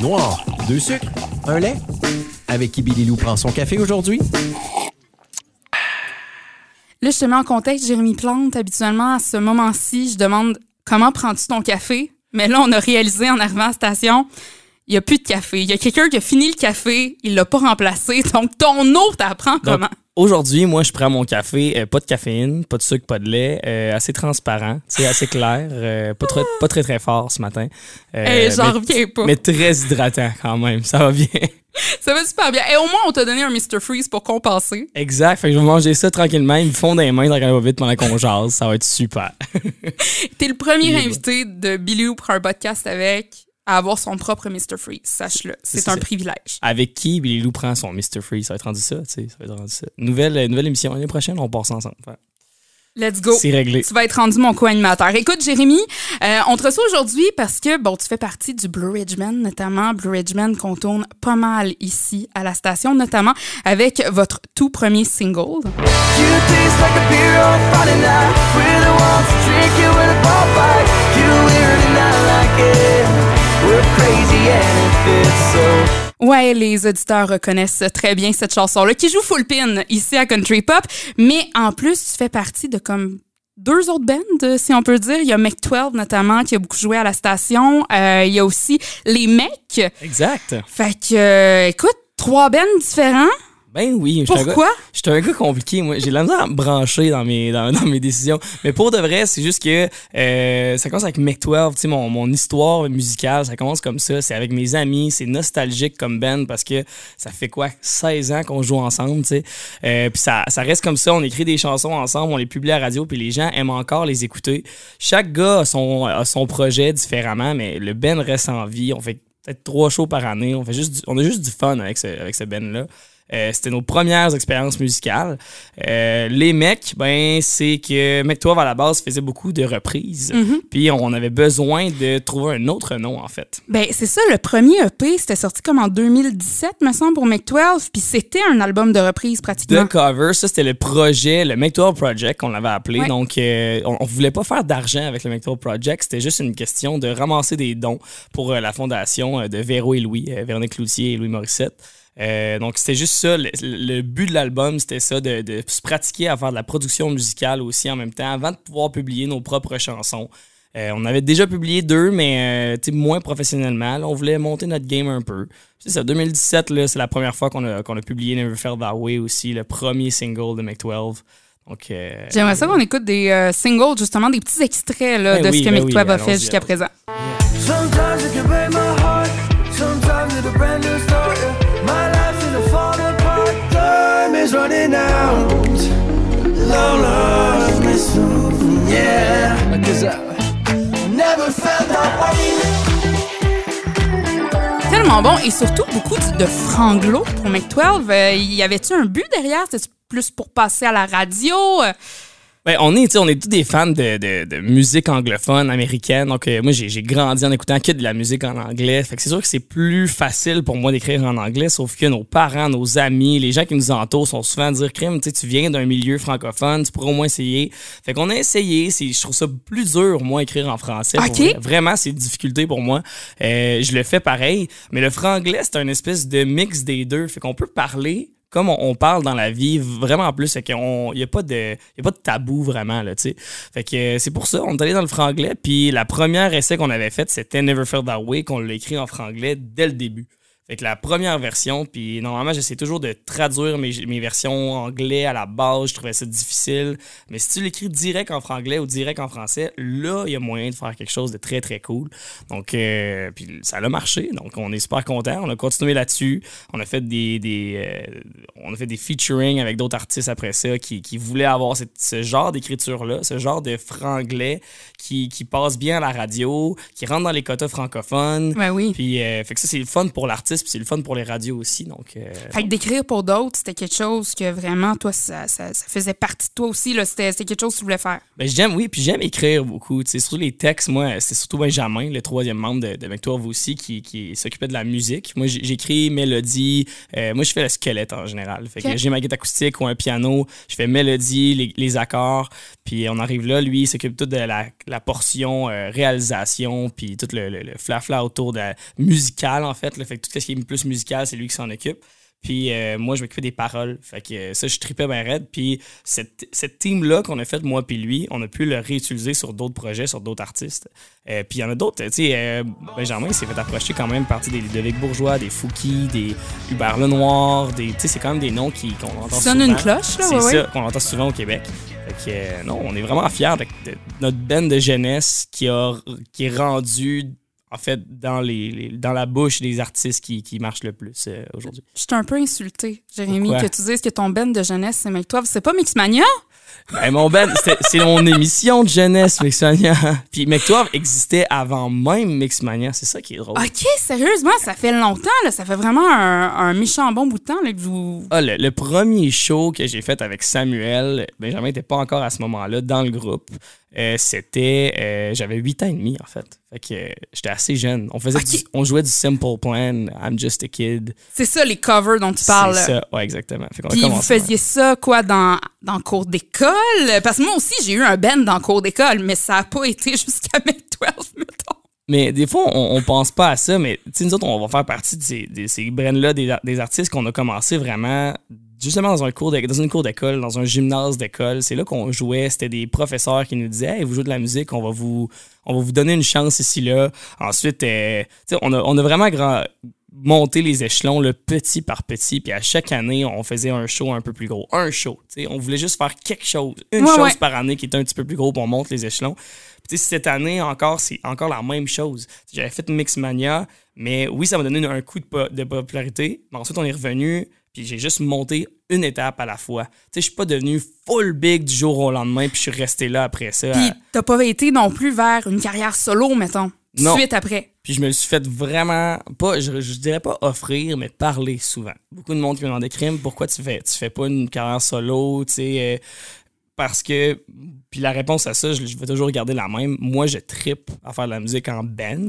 Noir, deux sucres, un lait. Avec qui Billy Lou prend son café aujourd'hui? Là, je te mets en contexte, Jérémy Plante. Habituellement, à ce moment-ci, je demande comment prends-tu ton café? Mais là, on a réalisé en arrivant à la station, il n'y a plus de café. Il y a quelqu'un qui a fini le café, il l'a pas remplacé. Donc, ton eau, t'apprends comment? Aujourd'hui, moi, je prends mon café, euh, pas de caféine, pas de sucre, pas de lait, euh, assez transparent, assez clair, euh, pas, très, pas très très fort ce matin. Hey, J'en reviens pas. Mais très hydratant quand même, ça va bien. ça va super bien. Et au moins, on t'a donné un Mr. Freeze pour compenser. Exact. Fait que je vais manger ça tranquillement. Ils me font des mains dans la vite pendant qu'on jase. Ça va être super. T'es le premier invité de Billy pour un podcast avec à avoir son propre Mr. Freeze, sache-le. C'est un privilège. Avec qui Billy Lou prend son Mr. Freeze? Ça va être rendu ça, tu sais. Ça va être rendu ça. Nouvelle, euh, nouvelle émission. L'année prochaine, on passe ensemble. Let's go. C'est réglé. Tu vas être rendu mon co-animateur. Écoute, Jérémy, euh, on te reçoit aujourd'hui parce que, bon, tu fais partie du Blue Ridgeman, notamment Blue Ridgeman qu'on tourne pas mal ici à la station, notamment avec votre tout premier single. Ouais, les auditeurs reconnaissent très bien cette chanson-là, qui joue full pin ici à Country Pop, mais en plus, tu fais partie de comme deux autres bands, si on peut dire. Il y a Mec 12 notamment, qui a beaucoup joué à la station. Euh, il y a aussi les Mecs. Exact. Fait que, euh, écoute, trois bands différents. Ben oui. Pourquoi? Je suis un gars compliqué. Moi, j'ai la misère à me brancher dans mes, dans, mes décisions. Mais pour de vrai, c'est juste que euh, ça commence avec Mec 12. Tu sais, mon, mon histoire musicale, ça commence comme ça. C'est avec mes amis. C'est nostalgique comme band parce que ça fait quoi? 16 ans qu'on joue ensemble, tu sais. Euh, puis ça, ça reste comme ça. On écrit des chansons ensemble, on les publie à la radio, puis les gens aiment encore les écouter. Chaque gars a son, a son projet différemment, mais le band reste en vie. On fait peut-être trois shows par année. On fait juste on a juste du fun avec ce, avec ce band-là. Euh, c'était nos premières expériences musicales. Euh, les mecs, ben, c'est que 12 à la base faisait beaucoup de reprises. Mhm. Puis on avait besoin de trouver un autre nom, en fait. Ben, c'est ça, le premier EP, c'était sorti comme en 2017, me semble, pour 12. Puis c'était un album de reprise pratiquement. The Cover, ça, c'était le projet, le 12 Project, qu'on l'avait appelé. Donc, euh, on, on, voulait pas faire d'argent avec le 12 Project. C'était juste une question de ramasser des dons pour la fondation de Véro et Louis, Véronique Cloutier et Louis Morissette. Euh, donc, c'était juste ça. Le, but de l'album, c'était ça, de, se pratiquer à faire de la production musicale aussi en même temps, avant de pouvoir publier nos propres chansons. Euh, on avait déjà publié deux, mais euh, moins professionnellement. on voulait monter notre game un peu. C'est ça, 2017, c'est la première fois qu'on a, a, publié Never Felt That Way aussi, le premier single de Mec 12. Donc, J'aimerais ça qu'on écoute des singles, justement, des petits extraits là, ben de ce que ben Mec 12 a fait jusqu'à présent. Tellement bon et surtout beaucoup de franglo pour Mec 12. Euh, y avait-tu un but derrière? C'était plus pour passer à la radio? Ben, on est, on est tous des fans de, de, de musique anglophone américaine. Donc, euh, moi, j'ai grandi en écoutant que de la musique en anglais. Fait que c'est sûr que c'est plus facile pour moi d'écrire en anglais, sauf que nos parents, nos amis, les gens qui nous entourent sont souvent à dire Crime, tu viens d'un milieu francophone, tu pourrais au moins essayer. Fait qu'on a essayé. Je trouve ça plus dur, moi, écrire en français. Vraiment, c'est une difficulté pour moi. Euh, je le fais pareil. Mais le franglais, c'est un espèce de mix des deux. Fait qu'on peut parler comme on, parle dans la vie, vraiment plus, c'est qu'il n'y a, pas de, y a pas de tabou vraiment, là. Fait que euh, c'est pour ça, on est allé dans le franglais, puis la première essai qu'on avait faite, c'était Never Felt That Way, qu'on l'a écrit en franglais dès le début. Fait que la première version, puis normalement, j'essaie toujours de traduire mes, mes, versions anglais à la base. Je trouvais ça difficile. Mais si tu l'écris direct en franglais ou direct en français, là, il y a moyen de faire quelque chose de très, très cool. Donc, euh, puis ça a marché. Donc, on est super content. On a continué là-dessus. On a fait des, des euh, on a fait des featuring avec d'autres artistes après ça qui, qui voulaient avoir ce genre d'écriture-là, ce genre de franglais qui, qui passe bien à la radio, qui rentre dans les quotas francophones. Ouais, oui. Puis, euh, fait que ça, c'est le fun pour l'artiste artistes, puis c'est le fun pour les radios aussi. Donc, euh, Fait que d'écrire pour d'autres, c'était quelque chose que vraiment, toi, ça, ça, ça faisait partie de toi aussi. C'était quelque chose que tu voulais faire. Ben, j'aime, oui, puis j'aime écrire beaucoup. Tu sais, surtout les textes, moi, c'est surtout Benjamin, le troisième membre de, de Mectoire aussi, qui, qui s'occupait de la musique. Moi, j'écris mélodie. euh, moi, je fais le squelette en général. Fait que j'ai ma guitare acoustique ou un piano. Je fais mélodie, les, les accords. Puis on arrive là, lui, il s'occupe tout de la, la portion euh, réalisation, puis tout le, le, le flafla autour de la musicale, en fait. Là. Fait que tout ce qui est plus musical, c'est lui qui s'en occupe. Puis euh, moi, je m'occupais des paroles. Fait que euh, ça, je tripais bien raide. Puis cette, cette team-là qu'on a faite, moi puis lui, on a pu le réutiliser sur d'autres projets, sur d'autres artistes. Euh, puis il y en a d'autres. Tu sais, euh, Benjamin, il s'est fait approcher quand même partie des Ludovic Bourgeois, des Fouki, des Hubert Lenoir. Des, tu sais, c'est quand même des noms qui, qu'on entend sonnes souvent. une cloche, là, C'est ouais, ça, ouais. qu'on entend souvent au Québec. Fait que, euh, non, on est vraiment fiers de, de notre band de jeunesse qui, a, qui est rendu en fait dans, les, les- dans la bouche des artistes qui, qui marchent le plus euh, aujourd'hui. Je suis un peu insultée, Jérémy, Pourquoi? que tu dises que ton band de jeunesse, c'est Make-toi. C'est pas Mixmania? Ben, mon c'était- c'est mon émission de jeunesse, Mixmania. Puis Mectoire existait avant même Mixmania, c'est ça qui est drôle. OK, sérieusement, ça fait longtemps, là. Ça fait vraiment un, un méchant bon bout de temps, là, que vous... Ah, le, le premier show que j'ai fait avec Samuel, Benjamin n'était pas encore à ce moment-là dans le groupe. Euh, c'était. euh, J'avais 8 ans et demi, en fait. Fait que euh, j'étais assez jeune. On, faisait du- on jouait du Simple Plan, I'm Just a Kid. C'est ça, les covers dont tu parles. C'est ça, ouais, exactement. Fait Puis vous ouais. faisiez ça, quoi, dans, dans cours d'école? Parce que moi aussi, j'ai eu un band dans cours d'école, mais ça n'a pas été jusqu'à mes 12, mettons. Mais des fois, on, on pense pas à ça, mais nous autres, on va faire partie de ces, de ces brands-là, des artistes qu'on a commencé vraiment justement dans un cours de- dans une cour d'école, dans un gymnase d'école. C'est là qu'on jouait. C'était des professeurs qui nous disaient Hey, vous jouez de la musique, on va vous, on va vous donner une chance ici, là. Ensuite, euh, on a, on a vraiment grand, monté les échelons, le petit par petit. Puis à chaque année, on faisait un show un peu plus gros. Un show. On voulait juste faire quelque chose. Une Ouais, chose ouais. par année qui était un petit peu plus gros, puis on monte les échelons. Puis, cette année encore, c'est encore la même chose. J'avais fait Mixmania, mais oui, ça m'a donné un coup de, po- de popularité. Mais ensuite, on est revenu, puis j'ai juste monté une étape à la fois. Tu sais, je suis pas devenu full big du jour au lendemain, puis je suis resté là après ça. Puis t'as pas été non plus vers une carrière solo, mettons, Non. suite après. Puis je me le suis fait vraiment, pas, je, je dirais pas offrir, mais parler souvent. Beaucoup de monde qui me demandait crime, pourquoi tu fais, tu fais pas une carrière solo, tu sais, euh, parce que, puis la réponse à ça, je, je vais toujours garder la même. Moi, je tripe à faire de la musique en band.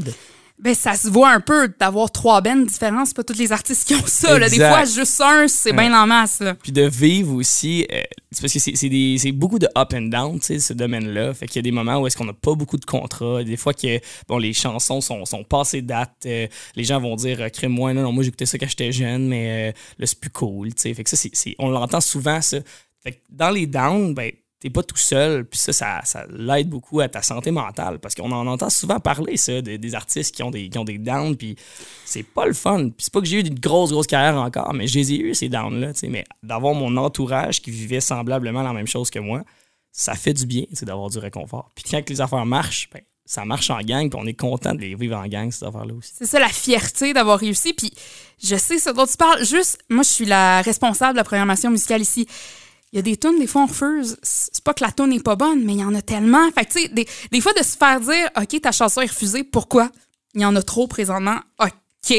Ben, ça se voit un peu d'avoir trois bands différents. C'est pas tous les artistes qui ont ça. Là. Des fois, juste un, c'est bien en masse. Là. Puis de vivre aussi, euh, parce que c'est- beaucoup de up and down, tu sais, ce domaine-là. Fait qu'il y a des moments où est-ce qu'on n'a pas beaucoup de contrats. Des fois que, bon, les chansons sont, sont passées date. euh, les gens vont dire, euh, crée moi, non, non, moi j'écoutais ça quand j'étais jeune, mais euh, là c'est plus cool. Fait que ça, c'est- on l'entend souvent, ça. Fait que dans les downs, ben, t'es pas tout seul, puis ça, ça, ça l'aide beaucoup à ta santé mentale, parce qu'on en entend souvent parler, ça, de- des artistes qui ont des, qui ont des downs, puis c'est pas le fun. Puis c'est pas que j'ai eu une grosse, grosse carrière encore, mais je les ai eu, ces downs-là, mais d'avoir mon entourage qui vivait semblablement la même chose que moi, ça fait du bien, c'est d'avoir du réconfort. Puis quand les affaires marchent, ben, ça marche en gang, puis on est content de les vivre en gang, ces affaires-là aussi. C'est ça la fierté d'avoir réussi. Puis je sais ce dont tu parles. Juste, moi, je suis la responsable de la programmation musicale ici. Il y a des tunes, des fois, on refuse. C'est pas que la tune n'est pas bonne, mais il y en a tellement. Fait que, tu sais, des, fois, de se faire dire, OK, ta chanson est refusée, pourquoi? Il y en a trop présentement. OK. Tu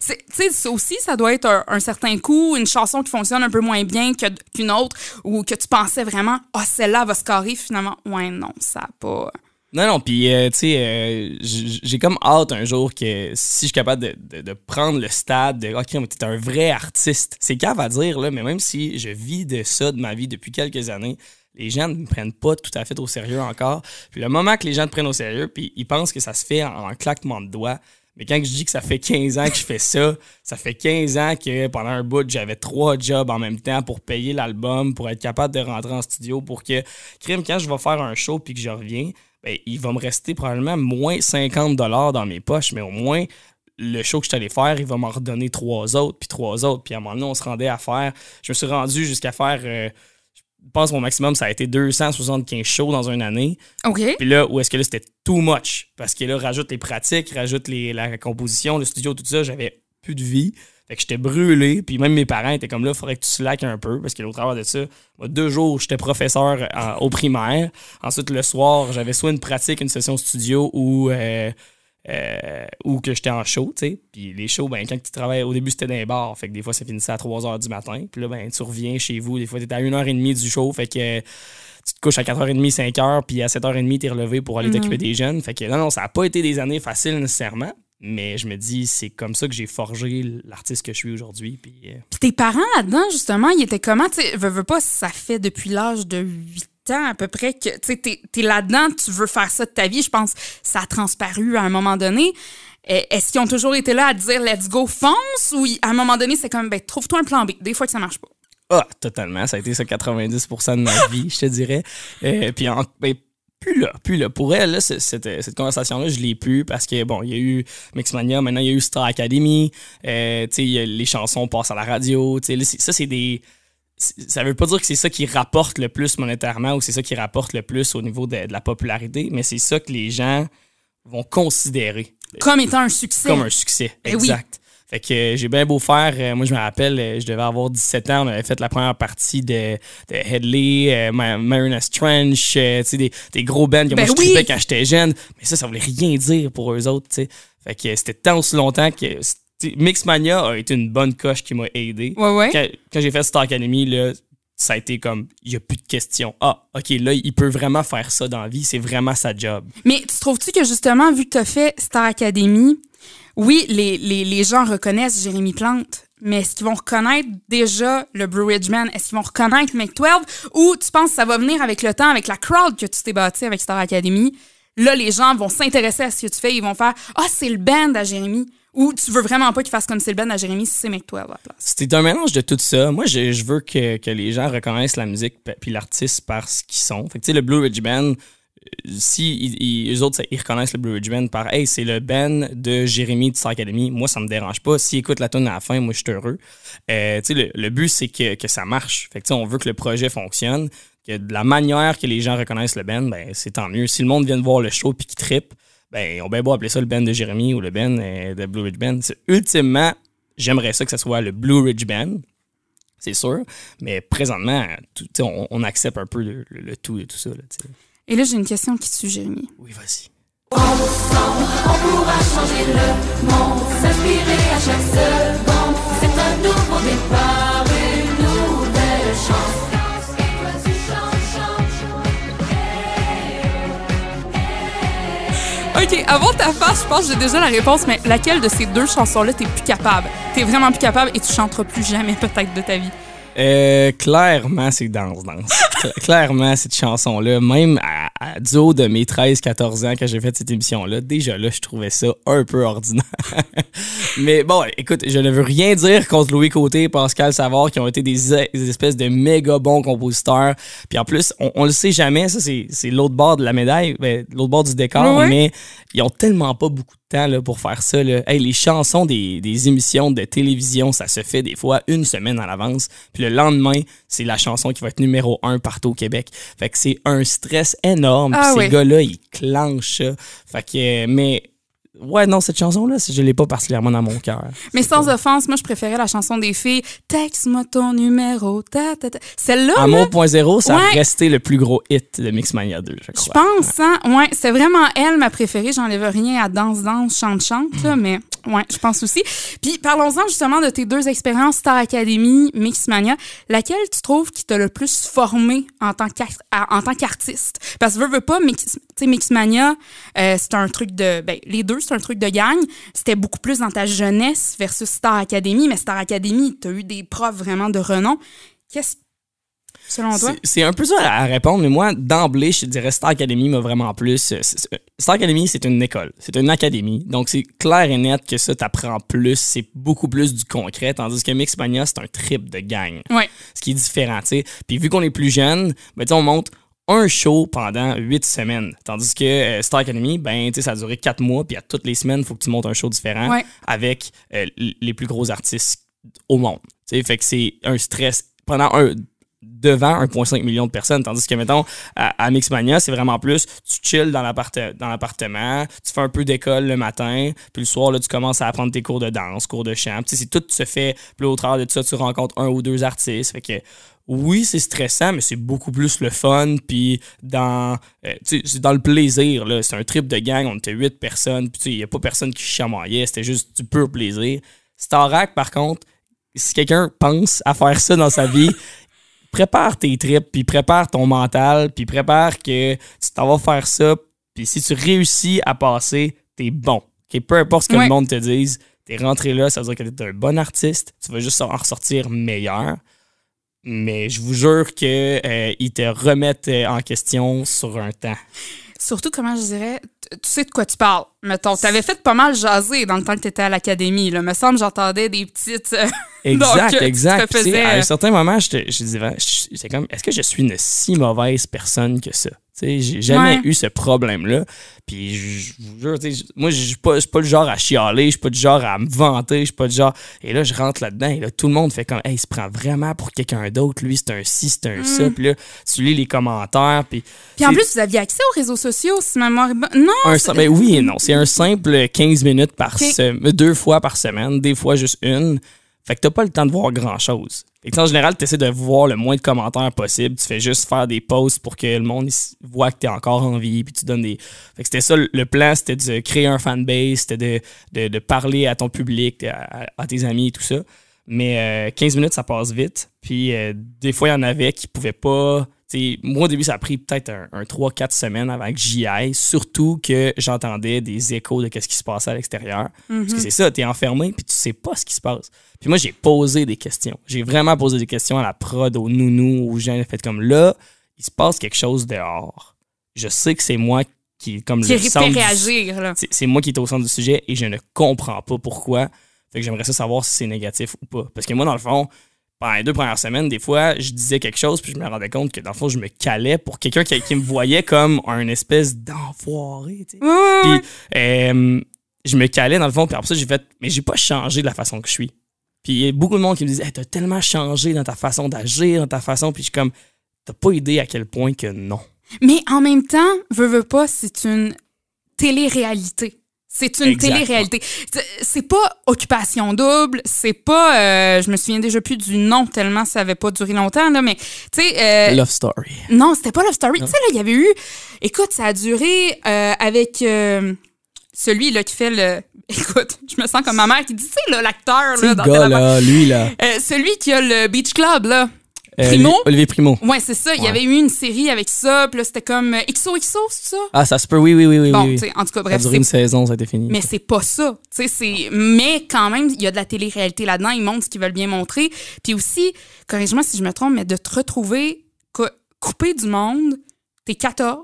sais, aussi, ça doit être un, certain coup, une chanson qui fonctionne un peu moins bien qu'une autre, ou que tu pensais vraiment, ah, celle-là va se carrer, finalement. Ouais, non, ça a pas. Non, non, puis, euh, tu sais, euh, j'ai comme hâte un jour que si je suis capable de, prendre le stade de OK, mais t'es un vrai artiste. C'est cave à dire, là, mais même si je vis de ça de ma vie depuis quelques années, les gens ne me prennent pas tout à fait au sérieux encore. Puis le moment que les gens te prennent au sérieux, puis ils pensent que ça se fait en, en claquement de doigts. Mais quand je dis que ça fait 15 ans que je fais ça, ça fait 15 ans que pendant un bout, j'avais trois jobs en même temps pour payer l'album, pour être capable de rentrer en studio, pour que, crime, quand je vais faire un show puis que je reviens, ben, il va me rester probablement moins 50 dollars dans mes poches, mais au moins, le show que je suis allé faire, il va m'en redonner trois autres, puis trois autres. Puis à un moment donné, on se rendait à faire. Je me suis rendu jusqu'à faire. euh, je pense que mon maximum, ça a été 275 shows dans une année. OK. Puis là, où est-ce que là, c'était too much? Parce que là, rajoute les pratiques, rajoute les, la composition, le studio, tout ça, j'avais plus de vie. Fait que j'étais brûlé. Puis même mes parents étaient comme là, il faudrait que tu slack un peu. Parce que au travers de ça, moi, deux jours, j'étais professeur en- au primaire. Ensuite, le soir, j'avais soit une pratique, une session studio ou euh, euh, ou que j'étais en show, tu sais. Puis les shows, ben, quand tu travailles, au début, c'était dans les bars. Fait que des fois, ça finissait à 3 h du matin. Puis là, ben, tu reviens chez vous. Des fois, t'es à 1h30 du show. Fait que tu te couches à 4h30, 5h. Puis à 7h30, t'es relevé pour aller Mhm. t'occuper des jeunes. Fait que non, non, ça n'a pas été des années faciles nécessairement. Mais je me dis, c'est comme ça que j'ai forgé l'artiste que je suis aujourd'hui. Puis. euh, Puis tes parents là-dedans, justement, ils étaient comment? Tu veux, veux pas, ça fait depuis l'âge de 8 ans à peu près que tu t'es là-dedans, tu veux faire ça de ta vie. Je pense que ça a transparu à un moment donné. Eh, Est-ce qu'ils ont toujours été là à te dire let's go, fonce? Ou à un moment donné, c'est comme, ben, trouve-toi un plan B. Des fois que ça marche pas. Ah, totalement. Ça a été ça 90% de ma vie, je te dirais. Euh, puis en- ben, plus là, plus là. Pour elle, là, cette, cette conversation-là, je l'ai plus parce que, bon, il y a eu Mixmania, maintenant il y a eu Star Academy, euh, tu sais, les chansons passent à la radio, tu sais, ça, c'est des... Ça veut pas dire que c'est ça qui rapporte le plus monétairement ou c'est ça qui rapporte le plus au niveau de, de la popularité, mais c'est ça que les gens vont considérer Comme étant un succès. comme un succès. Eh oui. exact. Fait que euh, j'ai bien beau faire. euh, moi, je me rappelle, euh, je devais avoir 17 ans. On avait fait la première partie de, de Headley, Ma- Mariners Trench, des, des gros bands que Ben moi je oui. quand j'étais jeune. Mais ça, ça voulait rien dire pour eux autres, tu sais. Fait que c'était tant aussi longtemps que Mixmania a été une bonne coche qui m'a aidé. Ouais, ouais. Quand, quand j'ai fait Star Academy, là, ça a été comme, il n'y a plus de questions. Ah, OK, là, il peut vraiment faire ça dans la vie. C'est vraiment sa job. Mais tu trouves-tu que justement, vu que tu as fait Star Academy, oui, les, gens reconnaissent Jérémy Plante, mais est-ce qu'ils vont reconnaître déjà le Blue Ridge Man? Est-ce qu'ils vont reconnaître 12? Ou tu penses que ça va venir avec le temps, avec la crowd que tu t'es bâti avec Star Academy? Là, les gens vont s'intéresser à ce que tu fais, ils vont faire Ah, c'est le band à Jérémy. Ou tu veux vraiment pas qu'ils fassent comme c'est le band à Jérémy si c'est 12 à la place. C'est un mélange de tout ça. Moi, je, veux que, les gens reconnaissent la musique puis l'artiste par ce qu'ils sont. Fait que, tu sais, le Blue Ridge Band, si ils, eux autres, ils reconnaissent le Blue Ridge Band par Hey, c'est le band de Jérémy de Star Academy, moi, ça me dérange pas. S'ils écoutent la tune à la fin, moi, je suis heureux. Euh, le, le but, c'est que, que ça marche. Fait on veut que le projet fonctionne. Que de la manière que les gens reconnaissent le band, ben, c'est tant mieux. Si le monde vient de voir le show puis qu'il trippe, ben, on bien beau appeler ça le band de Jérémy ou le band euh, de Blue Ridge Band. Ultimement, j'aimerais ça que ce soit le Blue Ridge Band, c'est sûr. Mais présentement, on, accepte un peu le, tout et tout ça. Là. Et là, j'ai une question qui tue Jérémy. oui, vas-y. S'inspirer à chaque seconde, c'est un nouveau départ, une nouvelle chance. OK, avant ta face, je pense que j'ai déjà la réponse, mais laquelle de ces deux chansons-là t'es plus capable? T'es vraiment plus capable et tu chanteras plus jamais peut-être de ta vie? Euh, clairement, c'est Danse Danse. Cla- clairement, cette chanson-là, même à, à du haut de mes 13-14 ans, quand j'ai fait cette émission-là, déjà là, je trouvais ça un peu ordinaire. Mais bon, écoute, je ne veux rien dire contre Louis Côté et Pascal Savard, qui ont été des, des espèces de méga bons compositeurs. Puis en plus, on, on le sait jamais, ça, c'est l'autre bord de la médaille, ben, l'autre bord du décor, mais ils ont tellement pas beaucoup de temps là, pour faire ça. Là. Hey, les chansons des, des émissions de télévision, ça se fait des fois une semaine à l'avance. Puis le lendemain, c'est la chanson qui va être numéro un partout au Québec. Fait que c'est un stress énorme. Ah oui. ces gars-là, ils clenchent ça. Fait que, mais... Ouais, non, cette chanson-là, je l'ai pas particulièrement dans mon cœur. Mais sans offense, moi, je préférais la chanson des filles. Texte-moi ton numéro. Ta, ta, ta. Celle-là, là, Amour.0, ça a Ouais. resté le plus gros hit de Mixmania 2, je je crois. pense, hein. Ouais, c'est vraiment elle, ma préférée. J'enlève rien à danse, danse, chante, chante, là, mais ouais, je pense aussi. Puis parlons-en justement de tes deux expériences, Star Academy, Mixmania. Laquelle tu trouves qui t'a le plus formé en tant qu'artiste? Parce que veux, veux pas, Mix, tu Mixmania, euh, c'est un truc de. Ben, les deux, c'est un truc de gang. C'était beaucoup plus dans ta jeunesse versus Star Academy, mais Star Academy, t'as eu des profs vraiment de renom. Qu'est-ce. Selon toi? C'est- un peu ça à répondre, mais moi, d'emblée, je dirais Star Academy m'a vraiment plus. euh, c'est- Star Academy, c'est une école, c'est une académie. Donc, c'est clair et net que ça t'apprend plus, c'est beaucoup plus du concret, tandis que Mixmania, c'est un trip de gang. Ouais. Ce qui est différent, tu sais. Puis, vu qu'on est plus jeune, ben, tu sais, on monte un show pendant huit semaines. Tandis que euh, Star Academy, ben, tu sais, ça a duré quatre mois, puis à toutes les semaines, il faut que tu montes un show différent Ouais. avec euh, les plus gros artistes au monde. Tu sais, fait que c'est un stress pendant un devant 1,5 million de personnes. Tandis que, mettons, à, Mixmania, c'est vraiment plus, tu chill dans l'apparte- dans l'appartement, tu fais un peu d'école le matin, puis le soir, tu commences à apprendre tes cours de danse, cours de chant. C'est tout se fait, puis là, au travers de tout ça, tu rencontres un ou deux artistes. Fait que, oui, c'est stressant, mais c'est beaucoup plus le fun. Puis dans, euh, dans le plaisir. là. C'est un trip de gang. On était huit personnes. Puis il n'y a pas personne qui chamaillait. C'était juste du pur plaisir. Starac, par contre, si quelqu'un pense à faire ça dans sa vie, prépare tes trips, puis prépare ton mental, puis prépare que tu t'en vas faire ça. Puis si tu réussis à passer, t'es bon. Peu importe ce que Ouais. le monde te dise, t'es rentré là, ça veut dire que t'es un bon artiste. Tu vas juste en ressortir meilleur. Mais je vous jure que euh, te remettent en question sur un temps. Surtout, comment je dirais, tu sais de quoi tu parles. Mettons, t'avais fait pas mal jaser dans le temps que t'étais à l'académie. Là. Me semble, j'entendais des petites. euh, Exact, Donc, tu exact. tu faisais- À un certain moment, je, te- je disais, c'est comme, est-ce que je suis une si mauvaise personne que ça? J'ai jamais Ouais. eu ce problème-là. Puis je vous jure, moi, je suis pas, pas le genre à chialer, je suis pas du genre à me vanter, je suis pas du genre. Et là, je rentre là-dedans et là, tout le monde fait comme, hey, il se prend vraiment pour quelqu'un d'autre. Lui, c'est un ci, c'est un ça. Puis là, tu lis les commentaires. Puis, Mm. Puis en plus, vous aviez accès aux réseaux sociaux, si ma mémoire est bonne. Non! un ben oui et non. C'est un simple 15 minutes par semaine, deux fois par semaine, des fois juste une. Fait que t'as pas le temps de voir grand chose. Fait que en général, tu essaies de voir le moins de commentaires possible. Tu fais juste faire des posts pour que le monde voit que t'es encore en vie. Puis tu donnes des. Fait que c'était ça, le- plan, c'était de créer un fanbase, c'était de, de, parler à ton public, à, tes amis et tout ça. Mais euh, 15 minutes, ça passe vite. Puis euh, des fois, il y en avait qui pouvaient pas. T'sais, moi, au début, ça a pris peut-être un, un 3-4 semaines avant que j'y aille. Surtout que j'entendais des échos de ce qui se passait à l'extérieur. Parce que c'est ça, t'es enfermé, puis tu sais pas ce qui se passe. Puis moi, j'ai posé des questions. J'ai vraiment posé des questions à la prod, aux nounous, aux gens. Fait comme là, il se passe quelque chose dehors. Je sais que c'est moi qui, comme Qui le centre réagir, là. c'est c'est moi qui est au centre du sujet et je ne comprends pas pourquoi. Fait que j'aimerais ça savoir si c'est négatif ou pas. Parce que moi, dans le fond, pendant les deux premières semaines, des fois, je disais quelque chose puis je me rendais compte que dans le fond, je me calais pour quelqu'un qui, qui me voyait comme un espèce d'enfoiré. tu sais. Puis euh, je me calais dans le fond, puis après ça, j'ai fait, mais j'ai pas changé de la façon que je suis. Puis il y a beaucoup de monde qui me disait, hey, t'as tellement changé dans ta façon d'agir, dans ta façon, puis je suis comme, t'as pas idée à quel point que non. Mais en même temps, veux, veux pas, c'est une télé-réalité. C'est une télé-réalité. C'est- pas occupation double, c'est pas. euh, je me souviens déjà plus du nom tellement ça avait pas duré longtemps, là, mais tu sais. euh, Love story. non, c'était pas Love Story. Tu sais, là, il y avait eu. Écoute, ça a duré euh, avec euh, celui là, qui fait le. Écoute, je me sens comme ma mère qui dit, tu sais, là, l'acteur, là, dans Télé- là, lui, là. Euh, celui qui a le Beach Club, là. Euh, Primo? Olivier Primo. Ouais, c'est ça. Il y avait eu une série avec ça, puis là, c'était comme euh, XOXO, c'est ça? Ah, ça se peut, oui, oui, oui, oui. Bon, oui, oui. en tout cas, Ça a bref, duré une saison, ça a été fini. mais c'est pas ça. C'est mais quand même, il y a de la télé-réalité là-dedans, ils montrent ce qu'ils veulent bien montrer. Puis aussi, corrige-moi si je me trompe, mais de te retrouver cou- coupé du monde, t'es 14.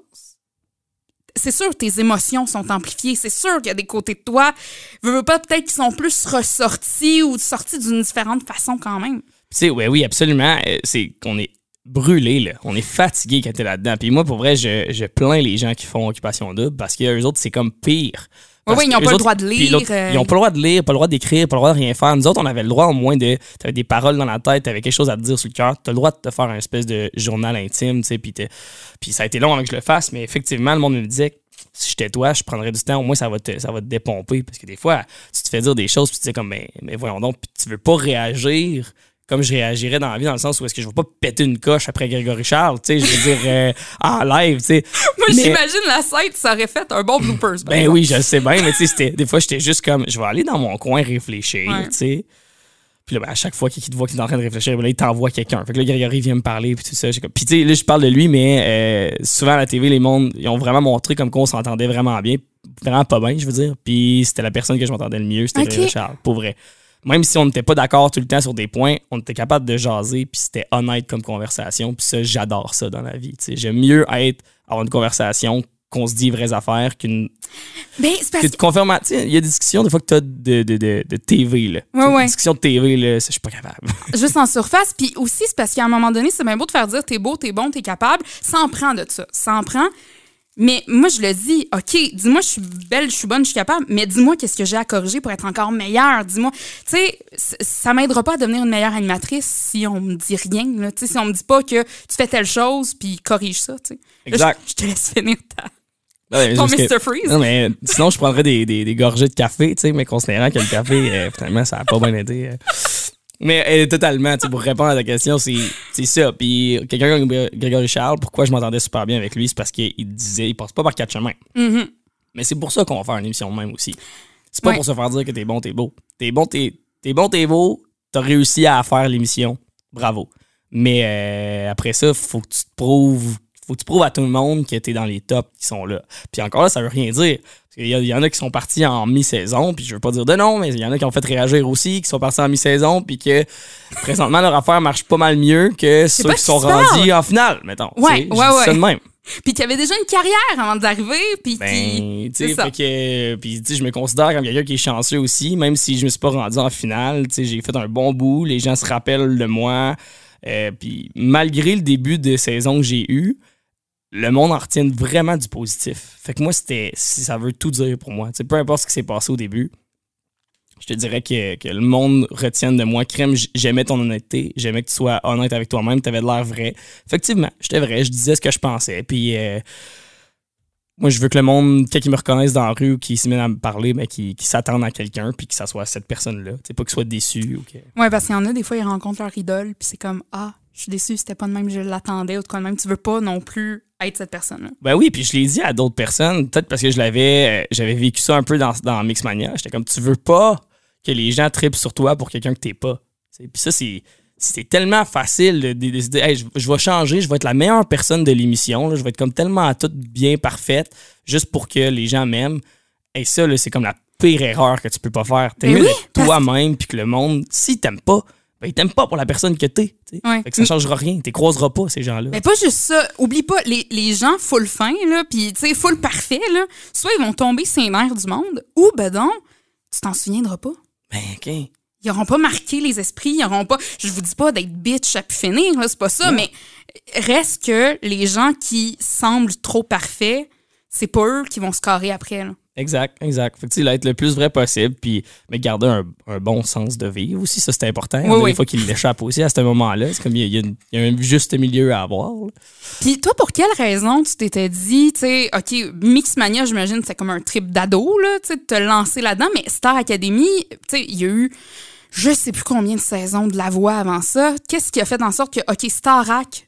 C'est sûr que tes émotions sont amplifiées. C'est sûr qu'il y a des côtés de toi, veux, veux pas, peut-être qu'ils sont plus ressortis ou sortis d'une différente façon quand même. Tu sais, ouais, oui, absolument. Euh, C'est qu'on est brûlé, là. On est fatigué quand t'es là-dedans. Puis moi, pour vrai, je, je plains les gens qui font occupation double parce qu'eux autres, c'est comme pire. Oui, Parce oui, ils n'ont pas le droit de lire. euh, Ils ont pas le droit de lire, pas le droit d'écrire, pas le droit de rien faire. Nous autres, on avait le droit au moins de. T'avais des paroles dans la tête, t'avais quelque chose à te dire sur le cœur. T'as le droit de te faire un espèce de journal intime, tu sais. Puis, ça a été long avant que je le fasse, mais effectivement, le monde me disait que si j'étais toi, je prendrais du temps, au moins ça va te, ça va te dépomper. Parce que des fois, tu te fais dire des choses, puis tu dis comme, mais, mais voyons donc, puis tu veux pas réagir comme je réagirais dans la vie, dans le sens où est-ce que je vais pas péter une coche après Grégory Charles, tu sais, je veux dire, euh, en live, tu sais. Moi, Mais- j'imagine la scène, ça aurait fait un bon bloopers. ben exemple. oui, je le sais bien, mais tu sais, des fois, j'étais juste comme, je vais aller dans mon coin réfléchir, Ouais. tu sais. Puis là, ben, à chaque fois qu'il te voit qu'il est en train de réfléchir, ben là, il t'envoie quelqu'un. Fait que là, Grégory vient me parler, puis tout ça. comme- Puis tu sais, là, je parle de lui, mais euh, souvent à la TV, les mondes, ils ont vraiment montré comme qu'on s'entendait vraiment bien. Vraiment pas bien, je veux dire. Puis c'était la personne que je m'entendais le mieux, c'était. Grégory Charles, pour vrai. Même si on n'était pas d'accord tout le temps sur des points, on était capable de jaser, puis c'était honnête comme conversation. Puis ça, j'adore ça dans la vie. J'aime mieux être avoir une conversation qu'on se dit vraies affaires qu'une Ben, c'est parce que il y a des discussions des fois que tu as de, de, de, de TV. Là. Ouais, Tu sais, ouais. Des discussions de TV, là, ça, je suis pas capable. juste en surface. Puis aussi, c'est parce qu'à un moment donné, c'est bien beau de faire dire t'es beau, t'es bon, t'es capable. Ça en prend de ça. Ça en prend. Mais moi, je le dis, OK, dis-moi, je suis belle, je suis bonne, je suis capable, mais dis-moi qu'est-ce que j'ai à corriger pour être encore meilleure. Dis-moi, tu sais, ça m'aidera pas à devenir une meilleure animatrice si on me dit rien. Là. Tu sais, si on me dit pas que tu fais telle chose, puis corrige ça. tu sais. Là, Exact. je, je te laisse finir ta, Ouais, ton parce que- Mr. Freeze. Non, mais sinon, je prendrais des, des, des gorgées de café, tu sais, mais considérant que le café, euh, finalement, ça a pas bien été. euh. Mais totalement, pour répondre à ta question, c'est ça. Puis quelqu'un comme Gré- Grégory Charles, pourquoi je m'entendais super bien avec lui, c'est parce qu'il disait, il passe pas par quatre chemins. Mhm. Mais c'est pour ça qu'on va faire une émission même aussi. C'est pas Ouais. pour se faire dire que t'es bon, t'es beau. T'es bon, t'es t'es bon, t'es beau. T'as réussi à faire l'émission. Bravo. Mais euh, après ça, faut que tu te prouves. Faut que tu prouves à tout le monde que t'es dans les tops qui sont là. Puis encore là, ça veut rien dire. Y, il y en a qui sont partis en mi-saison, puis je veux pas dire de non, mais il y en a qui ont fait réagir aussi, qui sont partis en mi-saison, puis que présentement leur affaire marche pas mal mieux que ceux qui sont rendus en finale, mettons. Ouais, ouais, ouais. de même. Puis qui avait déjà une carrière avant d'arriver, puis. Ben, tu c'est sais, puis, je me considère comme quelqu'un qui est chanceux aussi, même si je me suis pas rendu en finale. Tu sais, j'ai fait un bon bout, les gens se rappellent de moi. Euh, puis, malgré le début de saison que j'ai eu, le monde en retient vraiment du positif. Fait que moi, c'était, ça veut tout dire pour moi. Peu importe ce qui s'est passé au début, je te dirais que, le monde retienne de moi. Crème, j'aimais ton honnêteté, j'aimais que tu sois honnête avec toi-même, tu avais de l'air vrai. Effectivement, j'étais vrai, je disais ce que je pensais. Puis, euh, moi, je veux que le monde, quand ils me reconnaissent dans la rue ou qu'ils se mettent à me parler, ben, qu'ils qu'ils s'attendent à quelqu'un puis que ça soit cette personne-là. Sais, pas qu'ils soient déçus ou que. Ouais, parce qu'il y en a, des fois, ils rencontrent leur idole, puis c'est comme, ah, je suis déçue, c'était pas de même, je l'attendais, ou de quoi de même. Tu veux pas non plus être cette personne-là. Ben oui, puis je l'ai dit à d'autres personnes, peut-être parce que je l'avais, euh, j'avais vécu ça un peu dans, dans Mixmania. J'étais comme, tu veux pas que les gens tripent sur toi pour quelqu'un que t'es pas. Puis ça, c'est. C'est tellement facile de de décider, hey, je, je vais changer, je vais être la meilleure personne de l'émission, je vais être comme tellement toute bien parfaite, juste pour que les gens m'aiment. Et ça, c'est comme la pire erreur que tu peux pas faire. T'es oui, d'être toi-même, puis que le monde, s'il t'aime pas, ben, il t'aime pas pour la personne que t'es. tu sais. Ouais. Fait que ça changera rien. Tu croiseras pas, ces gens-là. Mais pas juste ça. Oublie pas, les, les gens full fin, là, puis tu sais, full parfait, là, soit ils vont tomber sur nerfs du monde, ou ben donc, tu t'en souviendras pas. Ben, OK. Ils auront pas marqué les esprits, ils auront pas. Je vous dis pas d'être bitch à pu finir, là, c'est pas ça, mais reste que les gens qui semblent trop parfaits, c'est pas eux qui vont se carrer après, là. Exact, exact. Fait que, tu sais, là, être le plus vrai possible, puis mais garder un, un bon sens de vivre aussi, ça, c'est important. Oui, oui. Des fois qu'il l'échappe aussi à ce moment-là. C'est comme il y, a- il y un juste milieu à avoir. Puis toi, pour quelle raison tu t'étais dit, tu sais, OK, Mixmania, j'imagine, c'est comme un trip d'ado, là, tu sais, de te lancer là-dedans, mais Star Academy, tu sais, il y a eu je sais plus combien de saisons de la voix avant ça. Qu'est-ce qui a fait en sorte que, OK, Starac,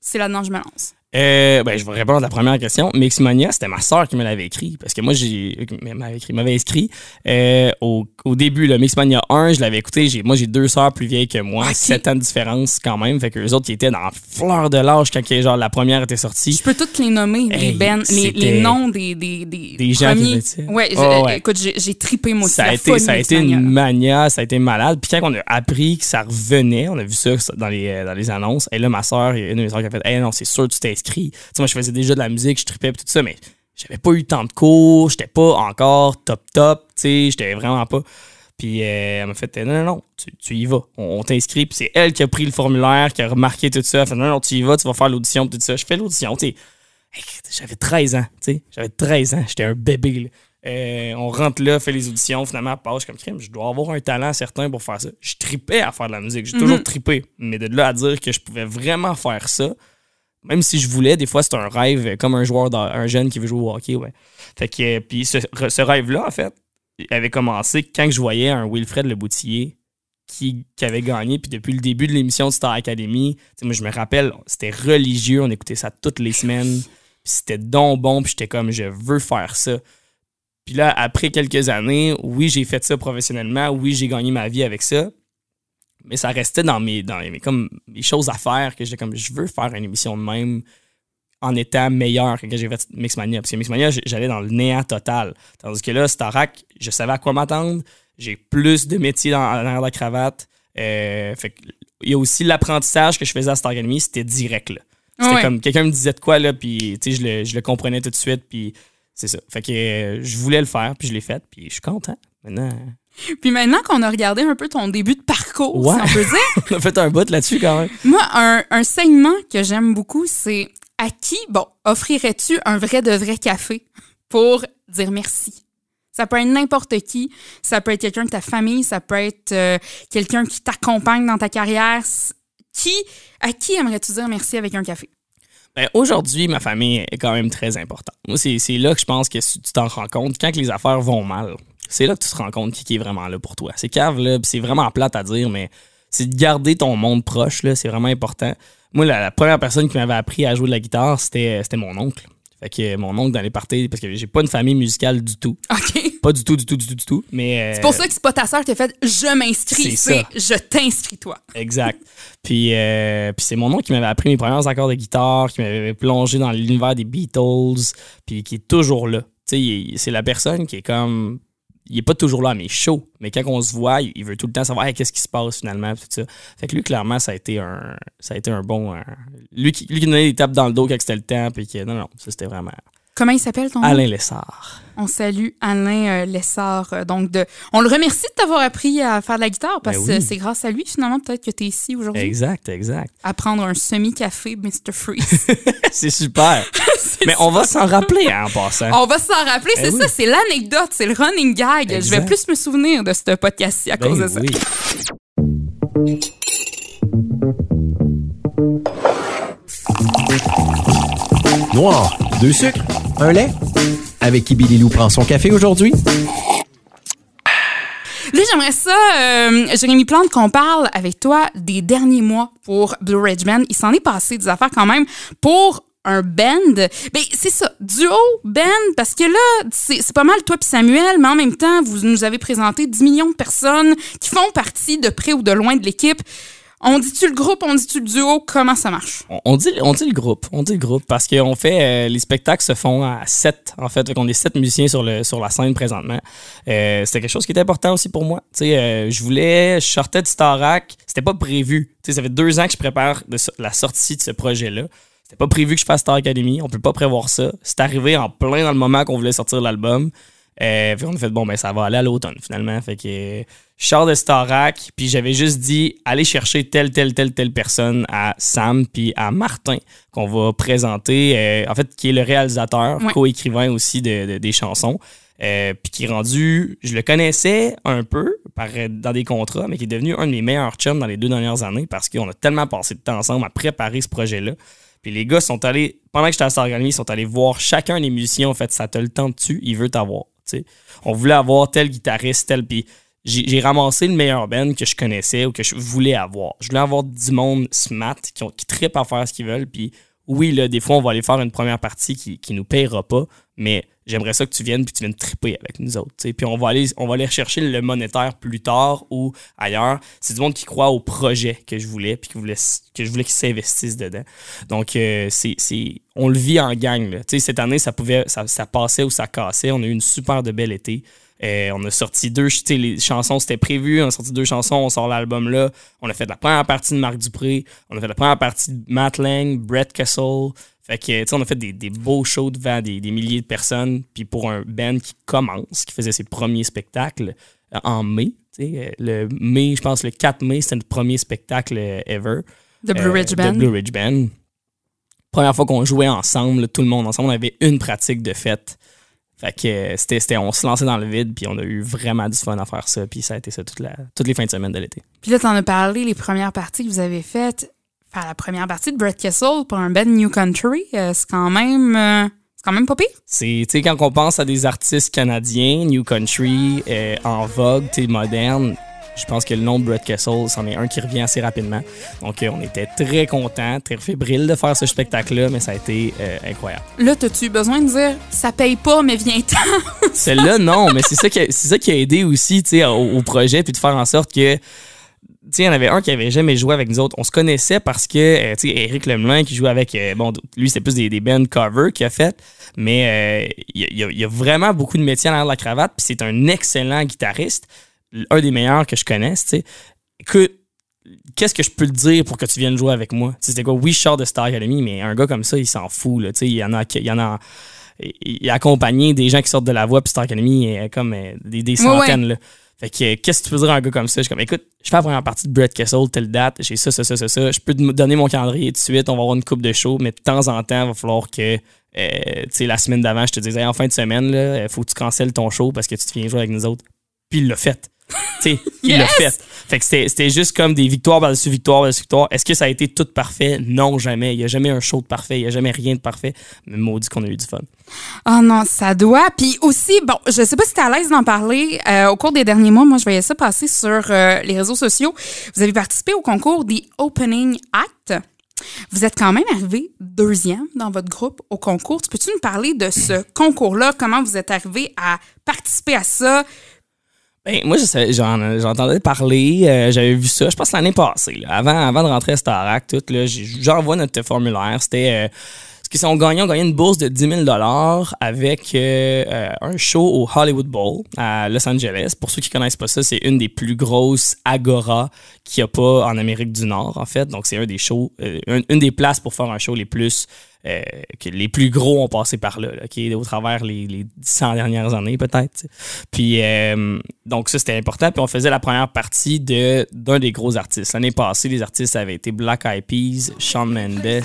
c'est là-dedans que je me lance? Euh, ben, je vais répondre à la première question. Mixmania, c'était ma soeur qui me l'avait écrit. Parce que moi, j'ai. m'avait écrit, m'avait inscrit. euh, au, au début, le Mixmania 1, je l'avais écouté. J'ai, moi, j'ai deux sœurs plus vieilles que moi. Ok. 7 ans de différence quand même. Fait que les autres qui étaient dans la fleur de l'âge quand genre, la première était sortie. Je peux toutes les nommer, les, ben, les, les noms des, des, des, Des gens qui premiers. Ouais, je- Oh, ouais. écoute, j'ai, tripé moi aussi. ça a été, ça a été une mania, ça a été malade. Puis quand on a appris que ça revenait, on a vu ça dans les, dans les annonces. Et là, ma soeur, il y a une de mes soeurs qui a fait Hey, non, c'est sûr, tu t'es inscrit. Tu sais, moi, je faisais déjà de la musique, je tripais, tout ça, mais j'avais pas eu tant de cours, j'étais pas encore top top, tu sais, j'étais vraiment pas. Puis euh, elle m'a fait Non, non, non, tu, tu y vas. On, on t'inscrit. Puis c'est elle qui a pris le formulaire, qui a remarqué tout ça. Elle fait Non, non, tu y vas, tu vas faire l'audition, tout ça. Je fais l'audition, tu sais. Hey, J'avais 13 ans, tu sais. J'avais 13 ans, j'étais un bébé, là. Euh, on rentre là, fait les auditions, finalement, elle passe comme crime. Je dois avoir un talent certain pour faire ça. Je tripais à faire de la musique. J'ai toujours trippé. Mais de là à dire que je pouvais vraiment faire ça, même si je voulais, des fois, c'est un rêve, euh, comme un joueur, un jeune qui veut jouer au hockey, ouais. Fait que, euh, puis ce, rêve-là, en fait, avait commencé quand je voyais un Wilfred Le Boutillier qui, qui avait gagné. Puis depuis le début de l'émission de Star Academy, moi, je me rappelle, c'était religieux. On écoutait ça toutes les semaines. C'était donc bon. Puis j'étais comme, je veux faire ça. Puis là, après quelques années, oui, j'ai fait ça professionnellement. Oui, j'ai gagné ma vie avec ça. Mais ça restait dans mes, dans mes, comme, mes choses à faire que j'étais comme, je veux faire une émission de même en étant meilleur que quand j'ai fait Mixmania. Parce que Mixmania, j'allais dans le néant total. Tandis que là, Starac, je savais à quoi m'attendre. J'ai plus de métiers dans, dans la cravate. Euh, fait que, il y a aussi l'apprentissage que je faisais à Star Academy, c'était direct. là. C'était Ouais. comme quelqu'un me disait de quoi, là, puis tu sais, je le, je le comprenais tout de suite, puis c'est ça. Fait que euh, je voulais le faire, puis je l'ai fait, puis je suis content. Maintenant, Puis maintenant qu'on a regardé un peu ton début de parcours, Ouais. si on peut dire, on a fait un bout là-dessus quand même. Moi, un, un segment que j'aime beaucoup, c'est à qui, bon, offrirais-tu un vrai de vrai café pour dire merci? Ça peut être n'importe qui. Ça peut être quelqu'un de ta famille. Ça peut être euh, quelqu'un qui t'accompagne dans ta carrière. Qui, à qui aimerais-tu dire merci avec un café? Ben, aujourd'hui, ma famille est quand même très importante. Moi, c'est là que je pense que tu t'en rends compte quand les affaires vont mal. C'est là que tu te rends compte qui qui est vraiment là pour toi. C'est cave, là, pis c'est vraiment plate à dire, mais c'est de garder ton monde proche, là. C'est vraiment important. Moi, la, la première personne qui m'avait appris à jouer de la guitare, c'était c'était mon oncle. Fait que mon oncle dans les parties, parce que j'ai pas une famille musicale du tout. OK. Pas du tout, du tout, du tout, du tout. Mais, euh, C'est pour ça que c'est pas ta sœur qui t'a fait je m'inscris, C'est je t'inscris toi. Exact. puis euh, puis c'est mon oncle qui m'avait appris mes premiers accords de guitare, qui m'avait plongé dans l'univers des Beatles, puis qui est toujours là. Tu sais, c'est la personne qui est comme. Il est pas toujours là mes shows, mais quand on se voit, il veut tout le temps savoir qu'est-ce qui se passe finalement, tout ça. Fait que lui, clairement, ça a été un, ça a été un bon. lui, qui, lui qui donnait des tapes dans le dos quand c'était le temps, puis qui. Non, non, ça c'était vraiment. Comment il s'appelle ton nom? Alain Lessard. On salue Alain euh, Lessard. euh, donc de, on le remercie de t'avoir appris à faire de la guitare parce Ben que oui. c'est grâce à lui finalement peut-être que tu es ici aujourd'hui Exact, exact. à prendre un semi-café Mr. Freeze. c'est super. Mais on va s'en rappeler hein, en passant. On va s'en rappeler, Ben c'est oui. ça, c'est l'anecdote, c'est le running gag. Je vais plus me souvenir de ce podcast-ci à Ben cause de ça. Noir, deux sucres, un lait. Avec qui Billy Lou prend son café aujourd'hui? Là, j'aimerais ça, euh, Jérémy Plante, qu'on parle avec toi des derniers mois pour Blue Ridge. Il s'en est passé des affaires quand même pour un band. Ben, c'est ça, duo, band, parce que là, c'est c'est pas mal toi puis Samuel, mais en même temps, vous nous avez présenté 10 millions de personnes qui font partie de près ou de loin de l'équipe. On dit-tu le groupe, on dit-tu le duo, comment ça marche? On, dit, on le groupe. On dit le groupe parce qu'on fait. euh, les spectacles se font à sept, en fait. Qu'on est sept musiciens sur, la scène présentement. Euh, c'était quelque chose qui était important aussi pour moi. Euh, je voulais. Je sortais de Starac. C'était pas prévu. Tu sais, ça fait deux ans que je prépare la sortie de ce projet-là. C'était pas prévu que je fasse Star Academy. On peut pas prévoir ça. C'est arrivé en plein dans le moment qu'on voulait sortir l'album. Euh, puis on a fait bon ben ça va aller à l'automne finalement. Fait que je sors de Starac, puis j'avais juste dit allez chercher telle telle telle telle personne à Sam puis à Martin qu'on va présenter euh, en fait qui est le réalisateur, Ouais. co-écrivain aussi de, de- des chansons. Euh, puis qui est rendu, je le connaissais un peu par, dans des contrats, mais qui est devenu un de mes meilleurs chums dans les deux dernières années parce qu'on a tellement passé de temps ensemble à préparer ce projet-là. Puis les gars sont allés, pendant que j'étais à Star Academy, ils sont allés voir chacun des musiciens. En fait, ça te le temps dessus, il veut t'avoir. On voulait avoir tel guitariste, tel. Puis j'ai j'ai ramassé le meilleur band que je connaissais ou que je voulais avoir. Je voulais avoir du monde smart qui, ont, qui trippent à faire ce qu'ils veulent. Puis oui, là, des fois, on va aller faire une première partie qui, qui nous payera pas, mais j'aimerais ça que tu viennes puis tu viennes tripper avec nous autres. Puis on va aller, on va aller le monétaire plus tard ou ailleurs. C'est du monde qui croit au projet que je voulais puis que, voulait, que je voulais qu'ils s'investissent dedans. Donc, euh, c'est, on le vit en gang. Cette année, ça, pouvait, ça, passait ou ça cassait. On a eu une super de belle été. Euh, on a sorti deux, les chansons, c'était prévu. On a sorti deux chansons, on sort l'album là. On a fait la première partie de Marc Dupré. On a fait la première partie de Matt Lang, Brett Kessel. Fait que, tu sais, on a fait des, des beaux shows devant des, des milliers de personnes. Puis pour un band qui commence, qui faisait ses premiers spectacles euh, en mai, tu sais, euh, le mai, je pense le 4 mai, c'était notre premier spectacle euh, ever. The Blue Ridge Band. Blue Ridge Band. Première fois qu'on jouait ensemble, tout le monde ensemble, on avait une pratique de fête. Fait que c'était, c'était- on se lançait dans le vide, puis on a eu vraiment du fun à faire ça, puis ça a été ça toute la, toutes les fins de semaine de l'été. Puis là, t'en as parlé, les premières parties que vous avez faites. Faire la première partie de Brett Kessel pour un band New Country, euh, c'est quand même... euh, c'est quand même pas pire. C'est, tu sais, quand on pense à des artistes canadiens, New Country, euh, en vogue, tu moderne, je pense que le nom de Brett Kessel, c'en est un qui revient assez rapidement. Donc, on était très contents, très fébriles de faire ce spectacle-là, mais ça a été euh, incroyable. Là, t'as-tu besoin de dire « ça paye pas, mais viens-t'en? Celle-là, non, mais c'est ça, qui a- c'est ça qui a aidé aussi tu sais, au, au projet, puis de faire en sorte que. Il y en avait un qui avait jamais joué avec nous autres. On se connaissait parce que, euh, tu sais, Eric Lemelin qui joue avec. euh, bon, lui, c'était plus des, des bands cover qu'il a fait, mais euh, il y, a- il y a- il y a vraiment beaucoup de métiers à l'arrière de la cravate, puis c'est un excellent guitariste, un des meilleurs que je connaisse, tu sais. Écoute, qu'est-ce que je peux te dire pour que tu viennes jouer avec moi? Tu sais, C'était quoi? Oui, je sors de Star Academy, mais un gars comme ça, il s'en fout, là. Tu sais, il y en a, il y en a il il a accompagné des gens qui sortent de la voie, puis Star Academy, euh, comme des, des Ouais, ouais. centaines. Là. Fait que, qu'est-ce que tu peux dire à un gars comme ça? Je suis comme, écoute, je fais la première partie de Brett Kessel, telle date, j'ai ça, ça, ça, ça, ça. Je peux te donner mon calendrier tout de suite, on va avoir une coupe de show, mais de temps en temps, il va falloir que, euh, tu sais, la semaine d'avant, je te disais, en fin de semaine, il faut que tu cancelles ton show parce que tu te viens jouer avec nous autres. Puis il l'a fait. ». Sais, il l'a fait. Fait que c'était juste comme des victoires par-dessus victoires par-dessus victoires. Est-ce que ça a été tout parfait? Non, jamais. Il n'y a jamais un show de parfait. Il n'y a jamais rien de parfait. Mais maudit qu'on a eu du fun. Oh non, ça doit. Puis aussi, bon, je sais pas si tu à l'aise d'en parler. euh, au cours des derniers mois, moi, je voyais ça passer sur euh, les réseaux sociaux. Vous avez participé au concours The Opening Act. Vous êtes quand même arrivé deuxième dans votre groupe au concours. Tu Peux-tu nous parler de ce concours-là? Comment vous êtes arrivé à participer à ça? Ben, moi, j'entendais parler, euh, j'avais vu ça, je pense l'année passée, là, avant, avant de rentrer à Starac, tout, là, j'envoie notre formulaire. C'était. euh, ce qu'ils ont gagné, une bourse de 10 000 avec euh, euh, un show au Hollywood Bowl à Los Angeles. Pour ceux qui connaissent pas ça, c'est une des plus grosses agora qu'il n'y a pas en Amérique du Nord, en fait. Donc, c'est un des shows, euh, un- une des places pour faire un show les plus euh, les plus gros ont passé par là, au travers les, les 100 dernières années peut-être. Puis donc ça c'était important. Puis on faisait la première partie de d'un des gros artistes. L'année passée, les artistes avaient été Black Eyed Peas, Shawn Mendes,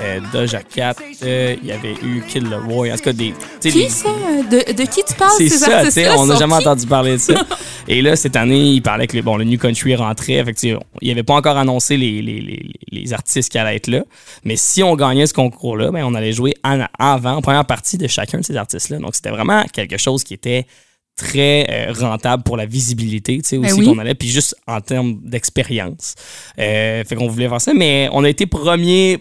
euh, Doja Cat, euh, il y avait eu Kid Leroy, en tout cas des. Qui des- ça? De, de qui tu parles, c'est ces ça, tu sais, artistes-là? on n'a jamais qui? entendu parler de ça. Et là, cette année, il parlait que le, bon, le New Country rentrait. Fait que, tu sais, il n'y avait pas encore annoncé les, les, les, les artistes qui allaient être là. Mais si on gagnait ce concours-là, ben, on allait jouer en avant, en première partie de chacun de ces artistes-là. Donc, c'était vraiment quelque chose qui était très euh, rentable pour la visibilité, tu sais, Ben aussi oui. qu'on allait, puis juste en termes d'expérience. Euh, fait qu'on voulait faire ça, mais on a été premier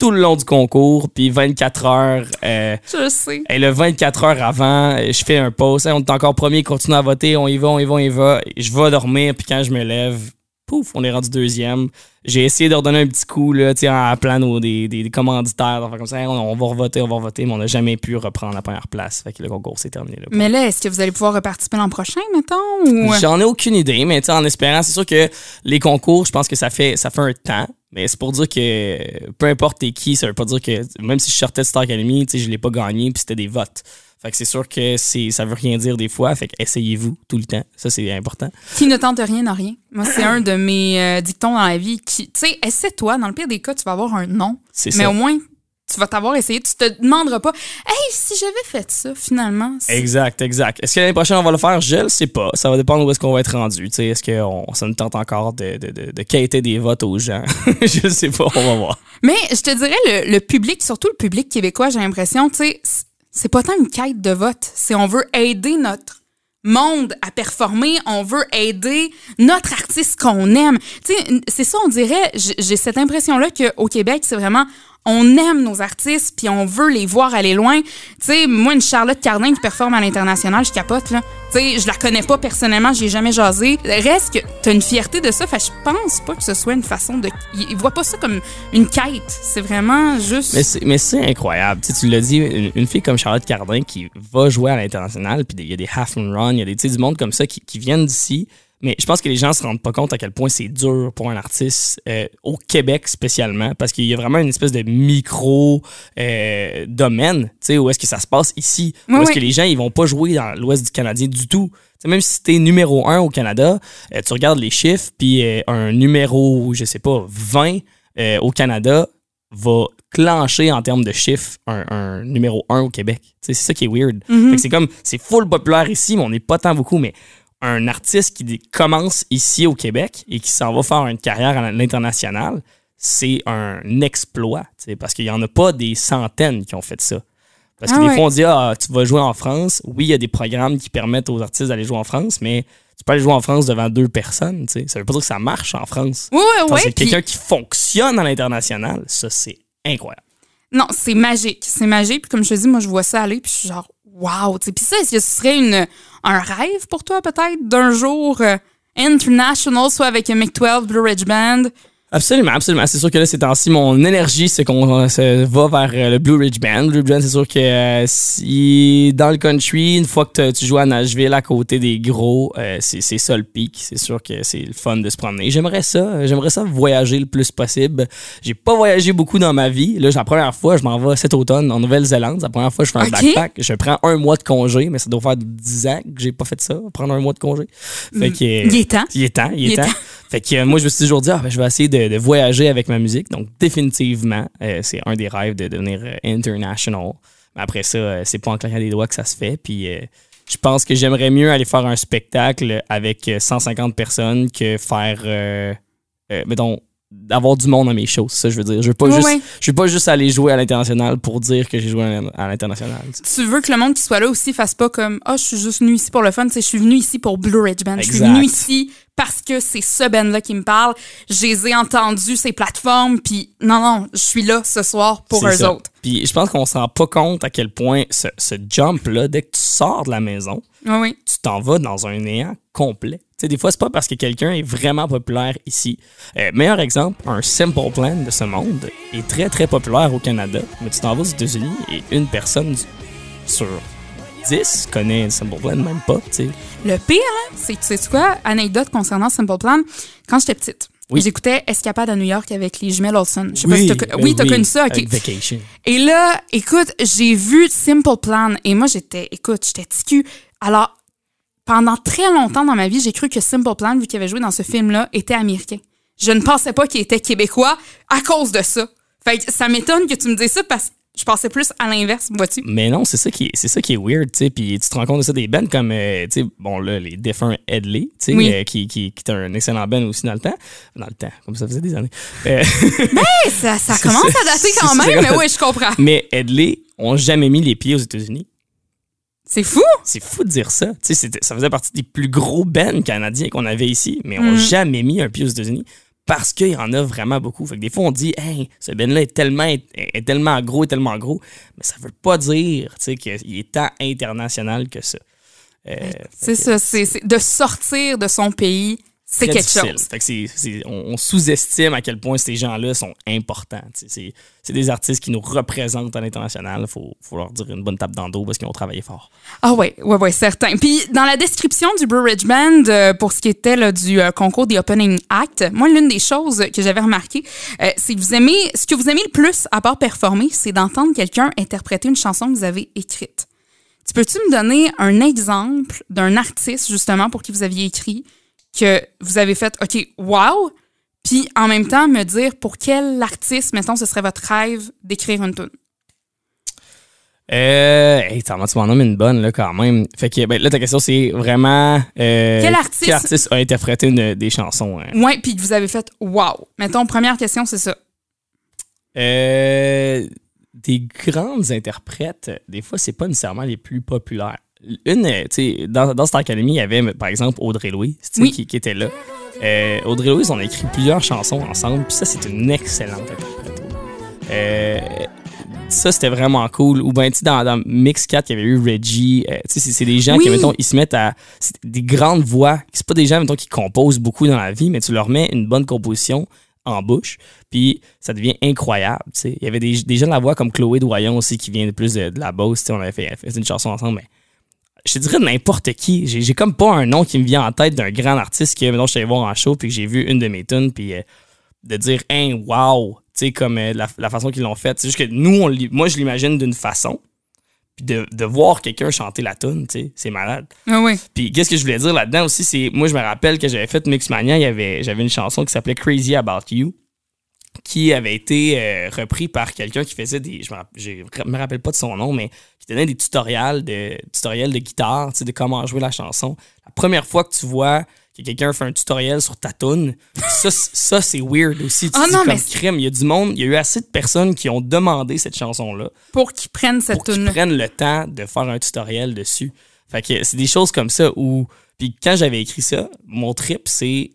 tout le long du concours, puis 24 heures... euh, Je sais. et le 24 heures avant, euh, je fais un post. Hey, on est encore premier, continue à voter. On y va, on y va, on y va. Je vais dormir, puis quand je me lève, pouf, on est rendu deuxième. J'ai essayé de redonner un petit coup, là, tu sais, en appelant nos, des, des, des commanditaires, d'affaires comme ça. Hey, on, on va revoter, on va revoter, mais on n'a jamais pu reprendre la première place. Fait que le concours s'est terminé là. Mais là, est-ce que vous allez pouvoir reparticiper l'an prochain, mettons? Ou... J'en ai aucune idée, mais tu sais, en espérant, c'est sûr que les concours, je pense que ça fait, ça fait un temps. Mais c'est pour dire que peu importe t'es qui, ça veut pas dire que même si je sortais de Star Academy, tu sais, je l'ai pas gagné, puis c'était des votes. Fait que c'est sûr que c'est, ça veut rien dire des fois. Fait que essayez-vous tout le temps. Ça, c'est important. Qui ne tente rien n'a rien. Moi, c'est un de mes euh, dictons dans la vie. qui Tu sais, essaie-toi. Dans le pire des cas, tu vas avoir un non. C'est Mais ça. au moins, tu vas t'avoir essayé. Tu te demanderas pas, hey, si j'avais fait ça, finalement. Exact, exact. Est-ce que l'année prochaine, on va le faire? Je le sais pas. Ça va dépendre où est-ce qu'on va être rendu. Est-ce que on- ça nous tente encore de, de, de, de quêter des votes aux gens? je sais pas, on va voir. Mais je te dirais, le, le public, surtout le public québécois, j'ai l'impression, tu sais, c'est pas tant une quête de vote. C'est on veut aider notre monde à performer, on veut aider notre artiste qu'on aime. Tu sais, n- c'est ça, on dirait, j'ai cette impression-là qu'au Québec, c'est vraiment, on aime nos artistes, puis on veut les voir aller loin. Tu sais, moi, une Charlotte Cardin qui performe à l'international, je capote, là. Tu sais, je la connais pas personnellement, j'ai jamais jasé. Reste que t'as une fierté de ça, fait je pense pas que ce soit une façon de... Ils voient pas ça comme une quête, c'est vraiment juste... Mais c'est, incroyable. Tu, tu l'as dit, une, fille comme Charlotte Cardin qui va jouer à l'international, puis il y a des half and run, il y a des, tu du monde comme ça qui viennent d'ici. Mais je pense que les gens se rendent pas compte à quel point c'est dur pour un artiste euh, au Québec spécialement, parce qu'il y a vraiment une espèce de micro euh, domaine, tu sais, où est-ce que ça se passe ici, où Ouais, est-ce que les gens ils vont pas jouer dans l'Ouest du Canadien du tout? Tu sais, même si t'es numéro un au Canada, euh, tu regardes les chiffres, puis euh, un numéro, je sais pas, 20 euh, au Canada va clencher en termes de chiffres un, un numéro 1 au Québec. C'est ça qui est weird. Fait que C'est comme, c'est full populaire ici, mais on n'est pas tant beaucoup, mais un artiste qui commence ici au Québec et qui s'en va faire une carrière à l'international, c'est un exploit, parce qu'il n'y en a pas des centaines qui ont fait ça. Parce que Ah des ouais. fois, on dit, ah, tu vas jouer en France. Oui, il y a des programmes qui permettent aux artistes d'aller jouer en France, mais tu peux aller jouer en France devant deux personnes. tu sais. Ça veut pas dire que ça marche en France. Oui, oui, oui. c'est puis- quelqu'un qui fonctionne à l'international, ça, c'est incroyable. Non, c'est magique. C'est magique. Puis comme je te dis, moi, je vois ça aller, puis je suis genre, wow. Puis ça, est-ce que ce serait une, un rêve pour toi, peut-être, d'un jour euh, international, soit avec un Mick-12 Blue Ridge Band? Absolument, absolument. C'est sûr que là, ces temps-ci, mon énergie, c'est qu'on euh, se va vers euh, le Blue Ridge Band. Blue Ridge Band, c'est sûr que euh, si dans le country, une fois que tu joues à Nashville à côté des gros, euh, c'est ça le pic. C'est sûr que c'est le fun de se promener. J'aimerais ça. J'aimerais ça voyager le plus possible. J'ai pas voyagé beaucoup dans ma vie. Là, c'est la première fois, je m'en vais cet automne en Nouvelle-Zélande. La première fois je fais un backpack. Je prends un mois de congé, mais ça doit faire 10 ans que j'ai pas fait ça, prendre un mois de congé. Fait que, Il est temps. il est temps, il est Il est temps. temps. Fait que euh, moi, je me suis toujours dit, ah, ben, je vais essayer de, de voyager avec ma musique. Donc, définitivement, euh, c'est un des rêves de devenir euh, international. Mais après ça, c'est pas en claquant des doigts que ça se fait. Puis, je pense que j'aimerais mieux aller faire un spectacle avec euh, 150 personnes que faire, mettons, d'avoir du monde à mes shows. Ça, je veux dire. Je veux pas juste, je veux pas juste aller jouer à l'international pour dire que j'ai joué à l'international. tu veux que le monde qui soit là aussi fasse pas comme Ah, je suis juste venu ici pour le fun. Tu sais, je suis venu ici pour Blue Ridge Band. Je suis venu ici parce que c'est ce band-là qui me parle. Je les ai entendus, ces plateformes. Puis non, non, je suis là ce soir pour eux ça. autres. Puis je pense qu'on se rend pas compte à quel point ce, ce jump-là, dès que tu sors de la maison, oui. tu t'en vas dans un néant complet. Tu sais, des fois, c'est pas parce que quelqu'un est vraiment populaire ici. Euh, meilleur exemple, un Simple Plan de ce monde est très, très populaire au Canada, mais tu t'en vas aux États-Unis et une personne sur 10 connaît Simple Plan, même pas, tu sais. Le pire, là, c'est tu sais quoi? Anecdote concernant Simple Plan. Quand j'étais petite, Oui. j'écticais Escapade à New York avec les jumelles Olsen. Je sais pas si t'as, euh, oui, t'as connu ça, ok. avec Vacation. Et là, écoute, j'ai vu Simple Plan et moi, j'étais, écoute, j'étais ticu. Alors, pendant très longtemps dans ma vie, j'ai cru que Simple Plan, vu qu'il avait joué dans ce film-là, était américain. Je ne pensais pas qu'il était québécois à cause de ça. Fait que ça m'étonne que tu me dises ça parce que je pensais plus à l'inverse, vois-tu? Mais non, c'est ça qui est, c'est ça qui est weird, tu sais. Puis tu te rends compte de ça des bands comme, euh, tu sais, bon là, les défunts Headley, tu sais, Oui. euh, qui, qui, qui était un excellent band aussi dans le temps. Dans le temps, comme ça faisait des années. Euh, Hey, ça, ça commence à dater quand même, ça. mais oui, je comprends. mais Headley ont jamais mis les pieds aux États-Unis. C'est fou! C'est fou de dire ça. Tu sais, ça faisait partie des plus gros bands canadiens qu'on avait ici, mais on Mm. jamais mis un pied aux États-Unis parce qu'il y en a vraiment beaucoup. Fait que des fois, on dit, hey, ce band-là est tellement, est, est tellement gros, est tellement gros, mais ça veut pas dire, tu sais, qu'il est tant international que ça. Euh, C'est ça, c'est- de sortir de son pays, c'est quelque difficile. chose. Fait que on, on sous-estime à quel point ces gens-là sont importants. C'est des artistes qui nous représentent à l'international. Il faut, faut leur dire une bonne tape dans le dos parce qu'ils ont travaillé fort. Ah ouais, ouais, ouais, certain. Puis dans la description du Blue Ridge Band, euh, pour ce qui était là, du euh, concours des Opening Act, moi, l'une des choses que j'avais remarqué, euh, c'est que vous aimez, ce que vous aimez le plus, à part performer, c'est d'entendre quelqu'un interpréter une chanson que vous avez écrite. Tu peux-tu me donner un exemple d'un artiste, justement, pour qui vous aviez écrit, que vous avez fait, OK, wow, puis en même temps, me dire pour quel artiste, mettons, ce serait votre rêve d'écrire une tune. Euh, hey, tu m'en nommes une bonne, là, quand même. Fait que, ben, là, ta question, c'est vraiment. euh, Quel artiste- Quel artiste a interprété une- des chansons? hein? Ouais, puis que vous avez fait, wow. Mettons, première question, c'est ça. Euh, des grandes interprètes, des fois, c'est pas nécessairement les plus populaires. Une, euh, tu sais, dans, dans cette académie, il y avait, par exemple, Audrey Louis, Oui. qui, qui était là. Euh, Audrey Louis, on a écrit plusieurs chansons ensemble, puis ça, c'est une excellente. Euh, ça, c'était vraiment cool. Ou bien, tu sais, dans, dans Mix 4, il y avait eu Reggie. Euh, tu sais, c'est- c'est des gens Oui. qui, mettons, ils se mettent à. C'est des grandes voix. C'est pas des gens, mettons, qui composent beaucoup dans la vie, mais tu leur mets une bonne composition en bouche, puis ça devient incroyable. tu sais. Il y avait des, des gens de la voix comme Chloé Doyon aussi, qui vient de plus de, de la Beauce. tu sais, On avait fait, fait une chanson ensemble, mais je te dirais n'importe qui. J'ai comme pas un nom qui me vient en tête d'un grand artiste que, mettons, je suis allé voir en show, puis que j'ai vu une de mes tunes, puis euh, de dire, hein, wow, tu sais, comme euh, la, la façon qu'ils l'ont faite. C'est juste que nous, on, moi, je l'imagine d'une façon, puis de, de voir quelqu'un chanter la tune, tu sais, c'est malade. Ah oui. Puis qu'est-ce que je voulais dire là-dedans aussi, c'est moi je me rappelle que j'avais fait Mixmania, il y avait j'avais une chanson qui s'appelait Crazy About You qui avait été euh, repris par quelqu'un qui faisait des je me, rappelle pas de son nom mais qui donnait des tutoriels de tutoriels de guitare, tu sais de comment jouer la chanson. La première fois que tu vois que quelqu'un fait un tutoriel sur ta tune, ça c'est weird aussi. Tu Ah dis non, comme crime, il y a du monde, il y a eu assez de personnes qui ont demandé cette chanson là Pour qu'ils prennent cette pour qu'ils tune prennent le temps de faire un tutoriel dessus. Fait que c'est des choses comme ça où. Puis quand j'avais écrit ça, mon trip, c'est.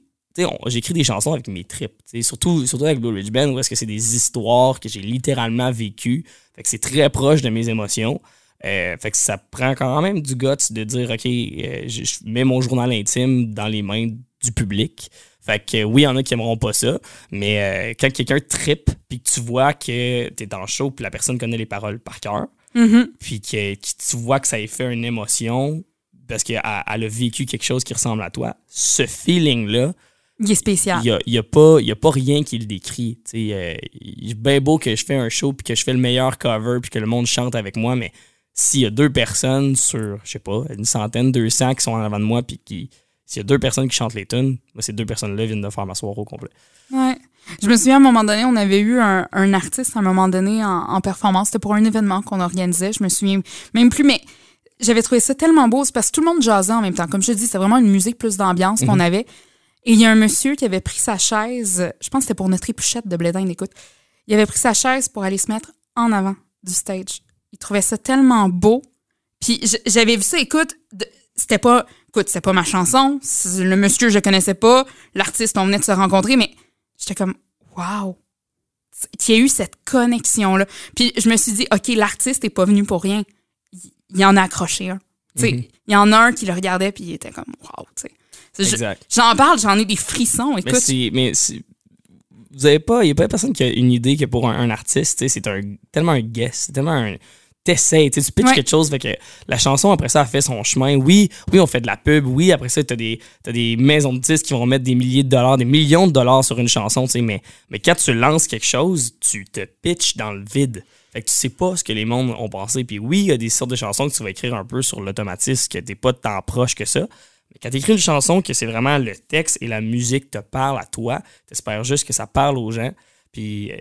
J'écris des chansons avec mes sais, Surtout, surtout avec Blue Ridge Band, où est-ce que c'est des histoires que j'ai littéralement vécues. Fait que c'est très proche de mes émotions. Euh, fait que ça prend quand même du guts de dire, OK, euh, je, je mets mon journal intime dans les mains du public. Fait que oui, il y en a qui aimeront pas ça, mais euh, quand quelqu'un trippe, puis que tu vois que t'es dans le show, puis la personne connaît les paroles par cœur, Mhm. puis que, que tu vois que ça ait fait une émotion parce qu'elle elle a vécu quelque chose qui ressemble à toi, ce feeling-là, Il est spécial. il n'y a, y a pas y a pas rien qui le décrit. Sais, euh, bien beau que je fais un show puis que je fais le meilleur cover puis que le monde chante avec moi, mais s'il y a deux personnes sur, je sais pas, une centaine, 200 qui sont en avant de moi puis qui. S'il y a deux personnes qui chantent les tunes, moi, ces deux personnes-là viennent de faire ma soirée au complet. Ouais. Je me souviens, à un moment donné, on avait eu un, un artiste, à un moment donné, en, en performance. C'était pour un événement qu'on organisait. Je me souviens même plus, mais j'avais trouvé ça tellement beau, c'est parce que tout le monde jasait en même temps. Comme je te dis, c'est vraiment une musique plus d'ambiance qu'on avait. Et il y a un monsieur qui avait pris sa chaise, je pense que c'était pour notre épluchette de Blédin, écoute. Il avait pris sa chaise pour aller se mettre en avant du stage. Il trouvait ça tellement beau. Puis j'avais vu ça, écoute, c'était pas, écoute, c'était pas ma chanson. Le monsieur, je le connaissais pas. L'artiste, on venait de se rencontrer, mais j'étais comme, wow. Qu'il y a eu cette connexion-là. Puis je me suis dit, OK, l'artiste est pas venu pour rien. Il, il en a accroché un. Sais, Il y en a un qui le regardait, puis il était comme, wow, tu sais. Je-. J'en parle, j'en ai des frissons. Écoute. Mais vous avez pas. Il n'y a pas personne qui a une idée que pour un, un artiste, c'est un, tellement un guess, c'est tellement un. T'essayes, tu pitches Ouais. quelque chose, fait que la chanson, après ça, a fait son chemin. Oui, oui, on fait de la pub. Oui, après ça, t'as des, t'as des maisons de disques qui vont mettre des milliers de dollars, des millions de dollars sur une chanson, tu sais, mais, mais quand tu lances quelque chose, tu te pitches dans le vide. Fait que tu sais pas ce que les mondes ont pensé. Puis oui, il y a des sortes de chansons que tu vas écrire un peu sur l'automatisme, que t'es pas tant proche que ça. Quand tu écris une chanson que c'est vraiment le texte et la musique te parlent à toi, t'espères juste que ça parle aux gens. Puis, euh,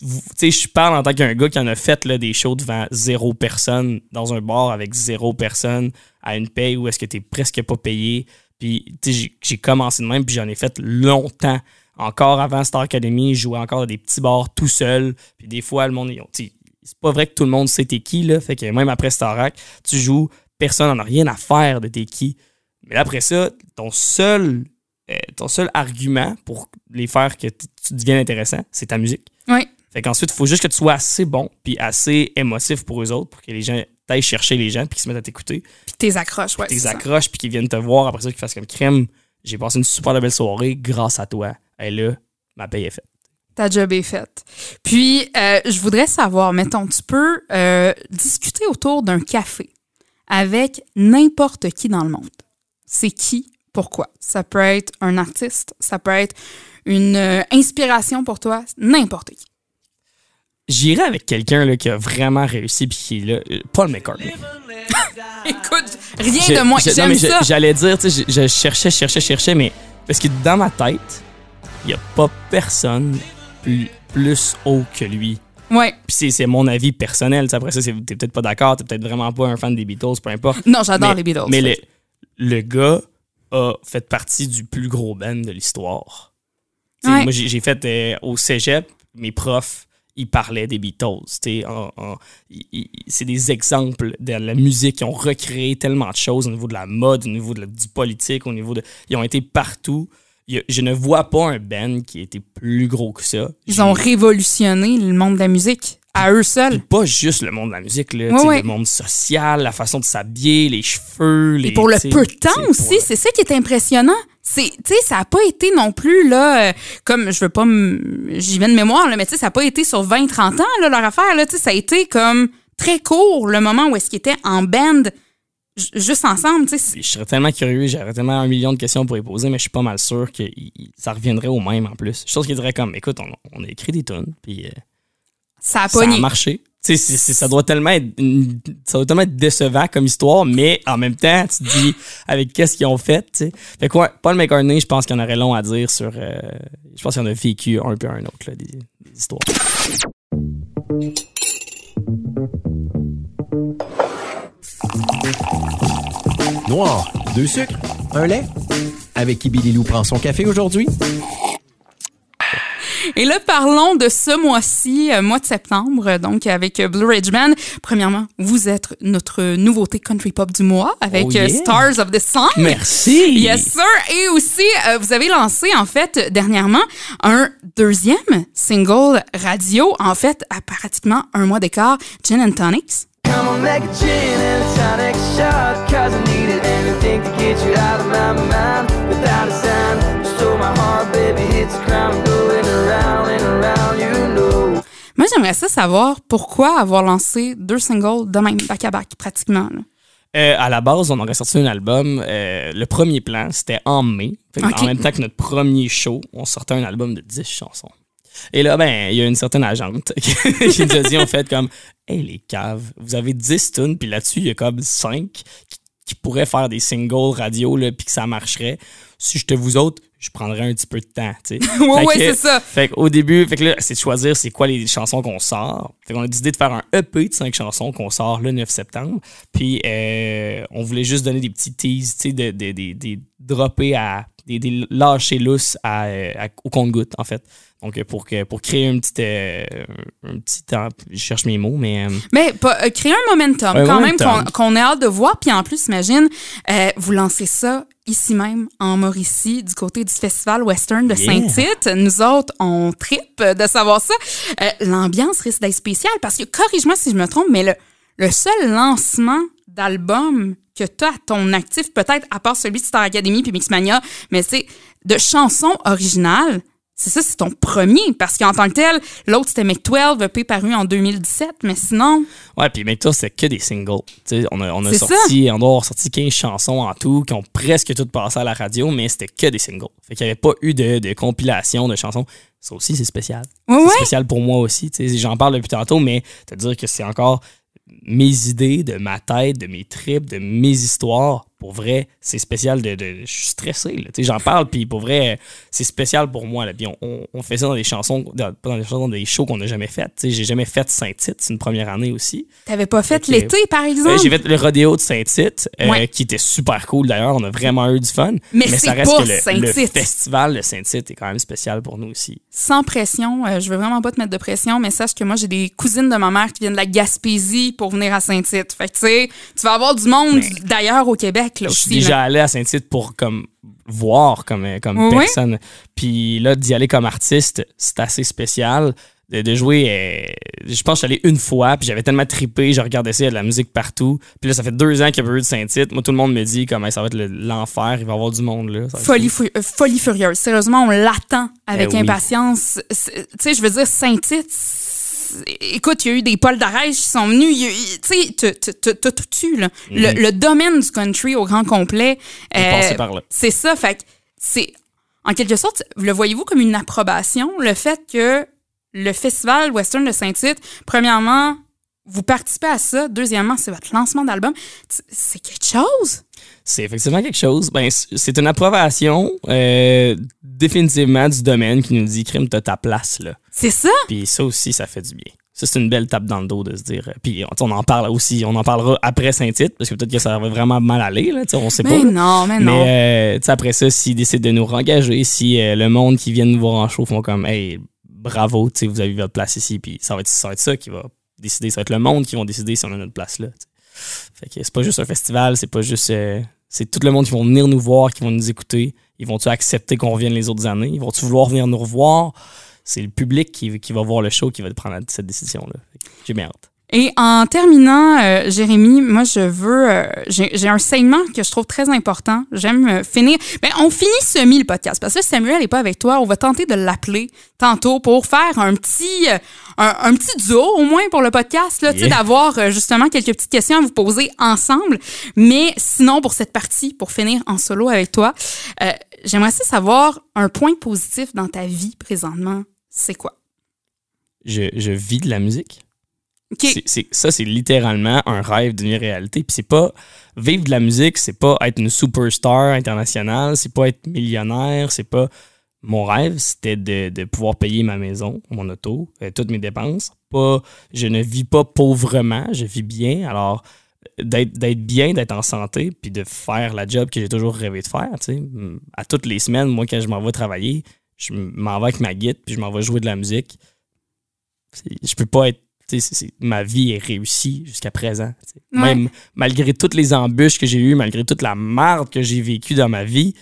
tu sais, je parle en tant qu'un gars qui en a fait là, des shows devant zéro personne dans un bar avec zéro personne à une paye où est-ce que t'es presque pas payé. Puis, tu sais, j'ai- commencé de même, puis j'en ai fait longtemps. Encore avant Star Academy, je jouais encore dans des petits bars tout seul. Puis des fois, le monde, c'est pas vrai que tout le monde sait t'es qui, là. Fait que même après Starac, tu joues, personne n'en a rien à faire de t'es qui. Mais là, après ça, ton seul, euh, ton seul argument pour les faire que tu deviennes intéressant, c'est ta musique. oui. Fait qu'ensuite, il faut juste que tu sois assez bon puis assez émotif pour eux autres pour que les gens t'aillent chercher les gens puis qu'ils se mettent à t'écouter, Puis tes accroches, ouais. tes accroches puis qu'ils viennent te voir après ça, qu'ils fassent comme crème. J'ai passé une super belle soirée grâce à toi. Et là, ma paye est faite. Ta job est faite. Puis, euh, je voudrais savoir, mettons, tu peux euh, discuter autour d'un café avec n'importe qui dans le monde. C'est qui? Pourquoi? Ça peut être un artiste, ça peut être une euh, inspiration pour toi, n'importe qui. J'irai avec quelqu'un là, qui a vraiment réussi puis qui est là, euh, Paul McCartney. Écoute, rien de moins. J'aime ça. J'allais dire, tu sais, je, je cherchais, cherchais, cherchais, mais parce que dans ma tête, il n'y a pas personne plus, plus haut que lui. Ouais. Puis c'est- c'est mon avis personnel. Après ça, t'es peut-être pas d'accord, t'es peut-être vraiment pas un fan des Beatles, peu importe. Non, j'adore les Beatles. Mais le, le gars a fait partie du plus gros band de l'histoire. Ouais. Moi, j'ai fait euh, au cégep, mes profs, ils parlaient des Beatles. C'est des exemples de la musique. Ils ont recréé tellement de choses au niveau de la mode, au niveau de la- du politique, au niveau de. Ils ont été partout. A- je ne vois pas un band qui était plus gros que ça. Ils ont révolutionné le monde de la musique à eux seuls. pas juste le monde de la musique, là, le monde social, la façon de s'habiller, les cheveux. Les, Et pour le peu de temps aussi, le- c'est ça qui est impressionnant. C'est, tu sais, ça a pas été non plus, là, euh, comme, je veux pas, j'y vais de mémoire, là, mais tu sais, ça a pas été sur 20-30 ans, là, leur affaire, là, tu sais, ça a été comme très court, le moment où est-ce qu'ils étaient en band, juste ensemble, tu sais. Puis Je serais tellement curieux, j'aurais tellement un million de questions pour y poser, mais je suis pas mal sûr que ça reviendrait au même en plus. Chose qui dirait comme, écoute, on, on a écrit des tunes, puis euh, Ça a ça a marché. Ça doit tellement être une- ça doit tellement être décevant comme histoire, mais en même temps, tu te dis avec qu'est-ce qu'ils ont fait, tu sais. Fait quoi, Paul McCartney, je pense qu'il y en aurait long à dire sur. euh, je pense qu'il en a vécu un peu un autre, là, des, des histoires. Noir, deux sucres, un lait. Avec qui Billy Lou prend son café aujourd'hui? Et là, parlons de ce mois-ci, euh, mois de septembre, euh, donc avec euh, Blue Ridge Band. Premièrement, vous êtes notre nouveauté country pop du mois avec Oh yeah. Stars of the Sun. Merci! Yes, sir. Et aussi, vous avez lancé, en fait, dernièrement, un deuxième single radio, en fait, à pratiquement un mois d'écart, Gin and Tonics. Come on, make a gin and a tonic shot Cause I needed anything to get you out of my mind Without a j'aimerais ça savoir pourquoi avoir lancé deux singles de même, back-à-back, pratiquement. là. Euh, à la base, on aurait sorti un album. euh, le premier plan, c'était en mai. En même temps que notre premier show, on sortait un album de 10 chansons. Et là, ben, il y a une certaine agente qui qui nous a dit, en fait, comme, hey, les caves, vous avez 10 tunes, puis là-dessus, il y a comme 5 qui, qui pourraient faire des singles radio, là, puis que ça marcherait. Si j'étais vous autres, je prendrais un petit peu de temps, tu sais. Que- c'est ça. Fait qu'au début, fait que là, c'est de choisir c'est quoi les chansons qu'on sort. Fait qu'on a décidé de faire un EP de cinq chansons qu'on sort le 9 septembre. Puis euh, on voulait juste donner des petits teases, tu sais, de, de, des- des dropper à. des, des lâcher lousses à, euh, à- au compte-goutte, en fait. Donc, pour, que, pour créer un petit, euh, un petit temps, je cherche mes mots, mais euh, Mais euh, créer un momentum, Un quand momentum. même, qu'on qu'on ait hâte de voir. Puis en plus, imagine, euh, vous lancez ça ici même, en Mauricie, du côté du Festival Western de Yeah. Saint-Tite. Nous autres, on tripe de savoir ça. Euh, L'ambiance risque d'être spéciale parce que, corrige-moi si je me trompe, mais le, le seul lancement d'album que tu as à ton actif, peut-être à part celui de Star Academy puis Mixmania, mais c'est de chansons originales. C'est ça, c'est ton premier. Parce qu'en tant que tel, l'autre, c'était Make 12, EP paru en 2017. Mais sinon, Ouais, puis Make Tour, c'est que des singles. On a, on a sorti, on doit avoir sorti 15 chansons en tout qui ont presque toutes passé à la radio, mais c'était que des singles. Fait qu'il n'y avait pas eu de, de compilation de chansons. Ça aussi, c'est spécial. Ouais, c'est spécial pour moi aussi. J'en parle depuis tantôt, mais te dire que c'est encore mes idées, de ma tête, de mes tripes, de mes histoires. Pour vrai, c'est spécial de, de- Je suis stressé. J'en parle, puis pour vrai, c'est spécial pour moi. Là. Puis on, on- on fait ça dans des chansons, dans, pas dans des chansons, dans des shows qu'on n'a jamais fait. Tu sais, J'ai jamais fait Saint-Tite, c'est une première année aussi. t'avais pas fait l'été, par exemple? Euh, J'ai fait le rodéo de Saint-Tite, euh, Ouais. qui était super cool d'ailleurs. On a vraiment eu du fun. Mais ça c'est reste que le, le festival de Saint-Tite est quand même spécial pour nous aussi. Sans pression. euh, je veux vraiment pas te mettre de pression, mais sache que moi, j'ai des cousines de ma mère qui viennent de la Gaspésie pour venir à Saint-Tite. Fait que, tu sais, tu vas avoir du monde Mais- d'ailleurs au Québec, Je aussi. suis déjà là. allé à Saint-Tite pour comme voir comme, euh, comme Oui, personne. Puis là, d'y aller comme artiste, c'est assez spécial. De, de jouer, euh, je pense que je allé une fois, puis j'avais tellement trippé, je regardais ça, il y a de la musique partout. Puis là, ça fait deux ans qu'il y a pas eu de Saint-Tite. Moi, tout le monde me dit comment ça va être le- l'enfer, il va y avoir du monde là. Folie, fou. euh, folie furieuse. Sérieusement, on l'attend avec Eh oui. impatience. Tu sais, je veux dire, Saint-Tite, écoute, il y a eu des Paul d'Arèche qui sont venus. Tu sais, t'as- tout tu, là. Le, le domaine du country au grand complet. Euh, passé par là. C'est ça. Fait que c'est, en quelque sorte, le voyez-vous comme une approbation, le fait que le Festival Western de Saint-Tite, premièrement, vous participez à ça. Deuxièmement, c'est votre lancement d'album. C'est- quelque chose? C'est effectivement quelque chose. Ben, c'est une approbation euh, définitivement du domaine qui nous dit crime, t'as ta place là. C'est ça? Puis ça aussi, ça fait du bien. Ça, c'est une belle tape dans le dos de se dire. euh, Puis on, en parle aussi, on en parlera après Saint-Tite, parce que peut-être que ça va vraiment mal aller, là, on sait Mais pas. non, mais non. Mais euh, après ça, s'ils décident de nous rengager, si euh, le monde qui vient nous voir en show font comme Hey, bravo, tu sais, vous avez votre place ici, puis ça va être ça, va être ça qui va décider, ça va être le monde qui va décider si on a notre place là. Fait que c'est pas juste un festival, c'est pas juste. euh, c'est tout le monde qui vont venir nous voir, qui vont nous écouter. Ils vont-tu accepter qu'on revienne les autres années? Ils vont-tu vouloir venir nous revoir? C'est le public qui, qui va voir le show qui va prendre cette décision-là. J'ai bien hâte. Et en terminant, euh, Jérémy, moi, je veux. euh, J'ai un segment que je trouve très important. J'aime euh, finir. Ben, on finit semi le podcast parce que Samuel n'est pas avec toi. On va tenter de l'appeler tantôt pour faire un petit, un, un petit duo au moins pour le podcast, là, Yeah. d'avoir justement quelques petites questions à vous poser ensemble. Mais sinon, pour cette partie, pour finir en solo avec toi, j'aimerais aussi savoir un point positif dans ta vie présentement. C'est quoi? Je, je vis de la musique. Ça, c'est littéralement un rêve d'une réalité. Puis c'est pas vivre de la musique, c'est pas être une superstar internationale, c'est pas être millionnaire, c'est pas. Mon rêve, c'était de, de pouvoir payer ma maison, mon auto, euh, toutes mes dépenses. Pas, je ne vis pas pauvrement, je vis bien. Alors, d'être d'être bien, d'être en santé, puis de faire la job que j'ai toujours rêvé de faire. tu sais. À toutes les semaines, moi, quand je m'en vais travailler, je m'en vais avec ma guide, puis je m'en vais jouer de la musique. Je peux pas être. ma vie est réussie jusqu'à présent. Ouais. Même malgré toutes les embûches que j'ai eues, malgré toute la marde que j'ai vécue dans ma vie,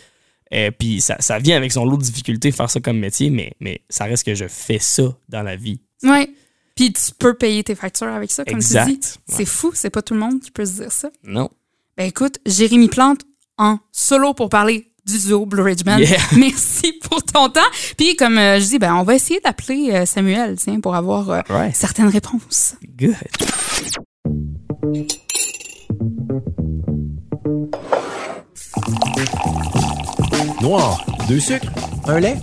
euh, puis ça, ça vient avec son lot de difficultés faire ça comme métier, mais, mais ça reste que je fais ça dans la vie. Ouais. Puis tu peux payer tes factures avec ça, comme Exact. tu dis. Ouais. C'est fou, c'est pas tout le monde qui peut se dire ça. Non. Ben écoute, Jérémy Plante en solo pour parler du duo Blue Ridge Band. Yeah. Merci pour ton temps. Puis comme euh, je dis, ben on va essayer d'appeler euh, Samuel, tiens, pour avoir euh, Right. certaines réponses. Good. Noir, deux sucres, un lait.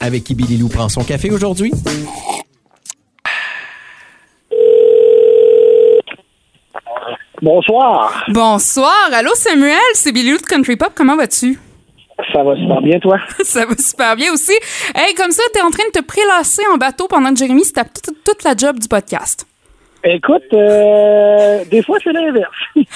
Avec qui Billy Lou prend son café aujourd'hui? Bonsoir. Bonsoir, allô Samuel, c'est Billy Lou de Country Pop, comment vas-tu? Ça va super bien, toi? ça va super bien aussi. Hey, comme ça, t'es en train de te prélasser en bateau pendant que Jérémy se tape toute, toute la job du podcast. Écoute, euh, des fois, c'est l'inverse. Oh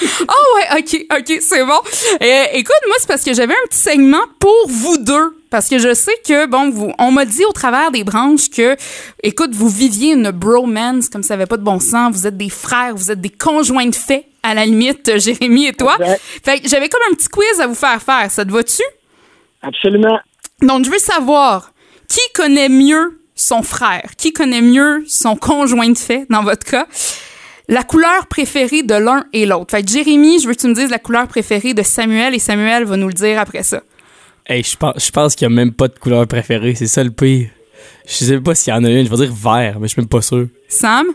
ouais, ok, ok, c'est bon. Euh, écoute, moi, c'est parce que j'avais un petit segment pour vous deux. Parce que je sais que, bon, vous, on m'a dit au travers des branches que, écoute, vous viviez une bromance comme ça n'avait pas de bon sens. Vous êtes des frères, vous êtes des conjoints de fait, à la limite, Jérémy et toi. Exact. Fait que j'avais comme un petit quiz à vous faire faire. Ça te va-tu? Absolument. Donc, je veux savoir qui connaît mieux son frère, qui connaît mieux son conjoint de fait, dans votre cas? La couleur préférée de l'un et l'autre. Fait que Jérémy, je veux que tu me dises la couleur préférée de Samuel et Samuel va nous le dire après ça. Hey, je pense, je pense qu'il n'y a même pas de couleur préférée. C'est ça le pire. Je sais pas s'il y en a une. Je vais dire vert, mais je suis même pas sûr. Sam?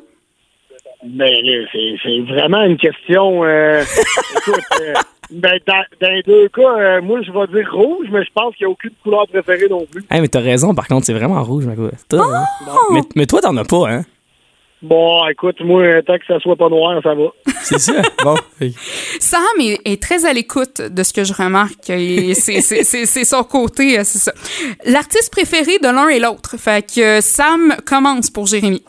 Ben, là, c'est c'est vraiment une question. euh, écoute, euh, ben, dans, dans les deux cas, euh, moi, je vais dire rouge, mais je pense qu'il n'y a aucune couleur préférée non plus. Hey, mais t'as raison, par contre, c'est vraiment rouge, ma. Toi, hein? mais, mais toi, t'en as pas, hein? Bon, écoute, moi, tant que ça soit pas noir, ça va. C'est ça? bon. Sam est, est très à l'écoute de ce que je remarque. c'est son côté, euh, c'est ça. L'artiste préféré de l'un et l'autre. Fait que euh, Sam commence pour Jérémy.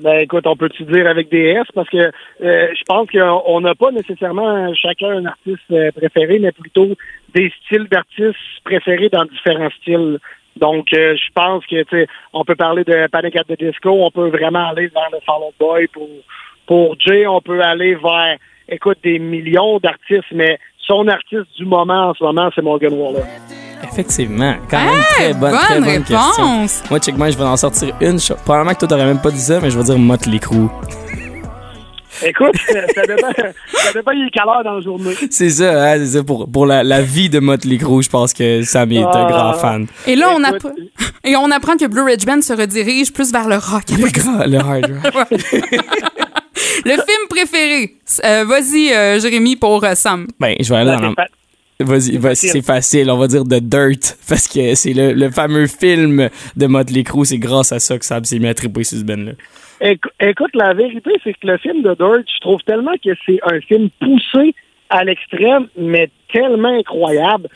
Ben, écoute, on peut-tu dire avec des S? Parce que euh, je pense qu'on n'a pas nécessairement chacun un artiste euh, préféré, mais plutôt des styles d'artistes préférés dans différents styles. Donc, euh, je pense que, tu on peut parler de Panic at the Disco, on peut vraiment aller vers le Fall Boy. Pour, pour Jay, on peut aller vers, écoute, des millions d'artistes, mais son artiste du moment en ce moment, c'est Morgan Wallen. Effectivement. Quand même, très bonne, bonne très bonne réponse. question. Moi, check moi, je vais en sortir une. Probablement que toi, t'aurais même pas dit ça, mais je vais dire Motley Crue. Écoute, ça dépend, ça dépend il est quelle heure dans la journée. C'est ça, hein, c'est ça. Pour, pour la, la vie de Motley Crue, je pense que Sam est un Ah. grand fan. Et là, on, et on apprend que Blue Ridge Band se redirige plus vers le rock. Le grand, le hard rock. Le film préféré. Euh, Vas-y, euh, Jérémy, pour euh, Sam. Ben, je vais aller dans la... Vas-y, c'est facile. On va dire The Dirt, parce que c'est le, le fameux film de Motley Crue. C'est grâce à ça que Sam s'est mis à triper sur ce ben-là. Écou- Écoute, la vérité, c'est que le film de Dirt, je trouve tellement que c'est un film poussé à l'extrême, mais tellement incroyable.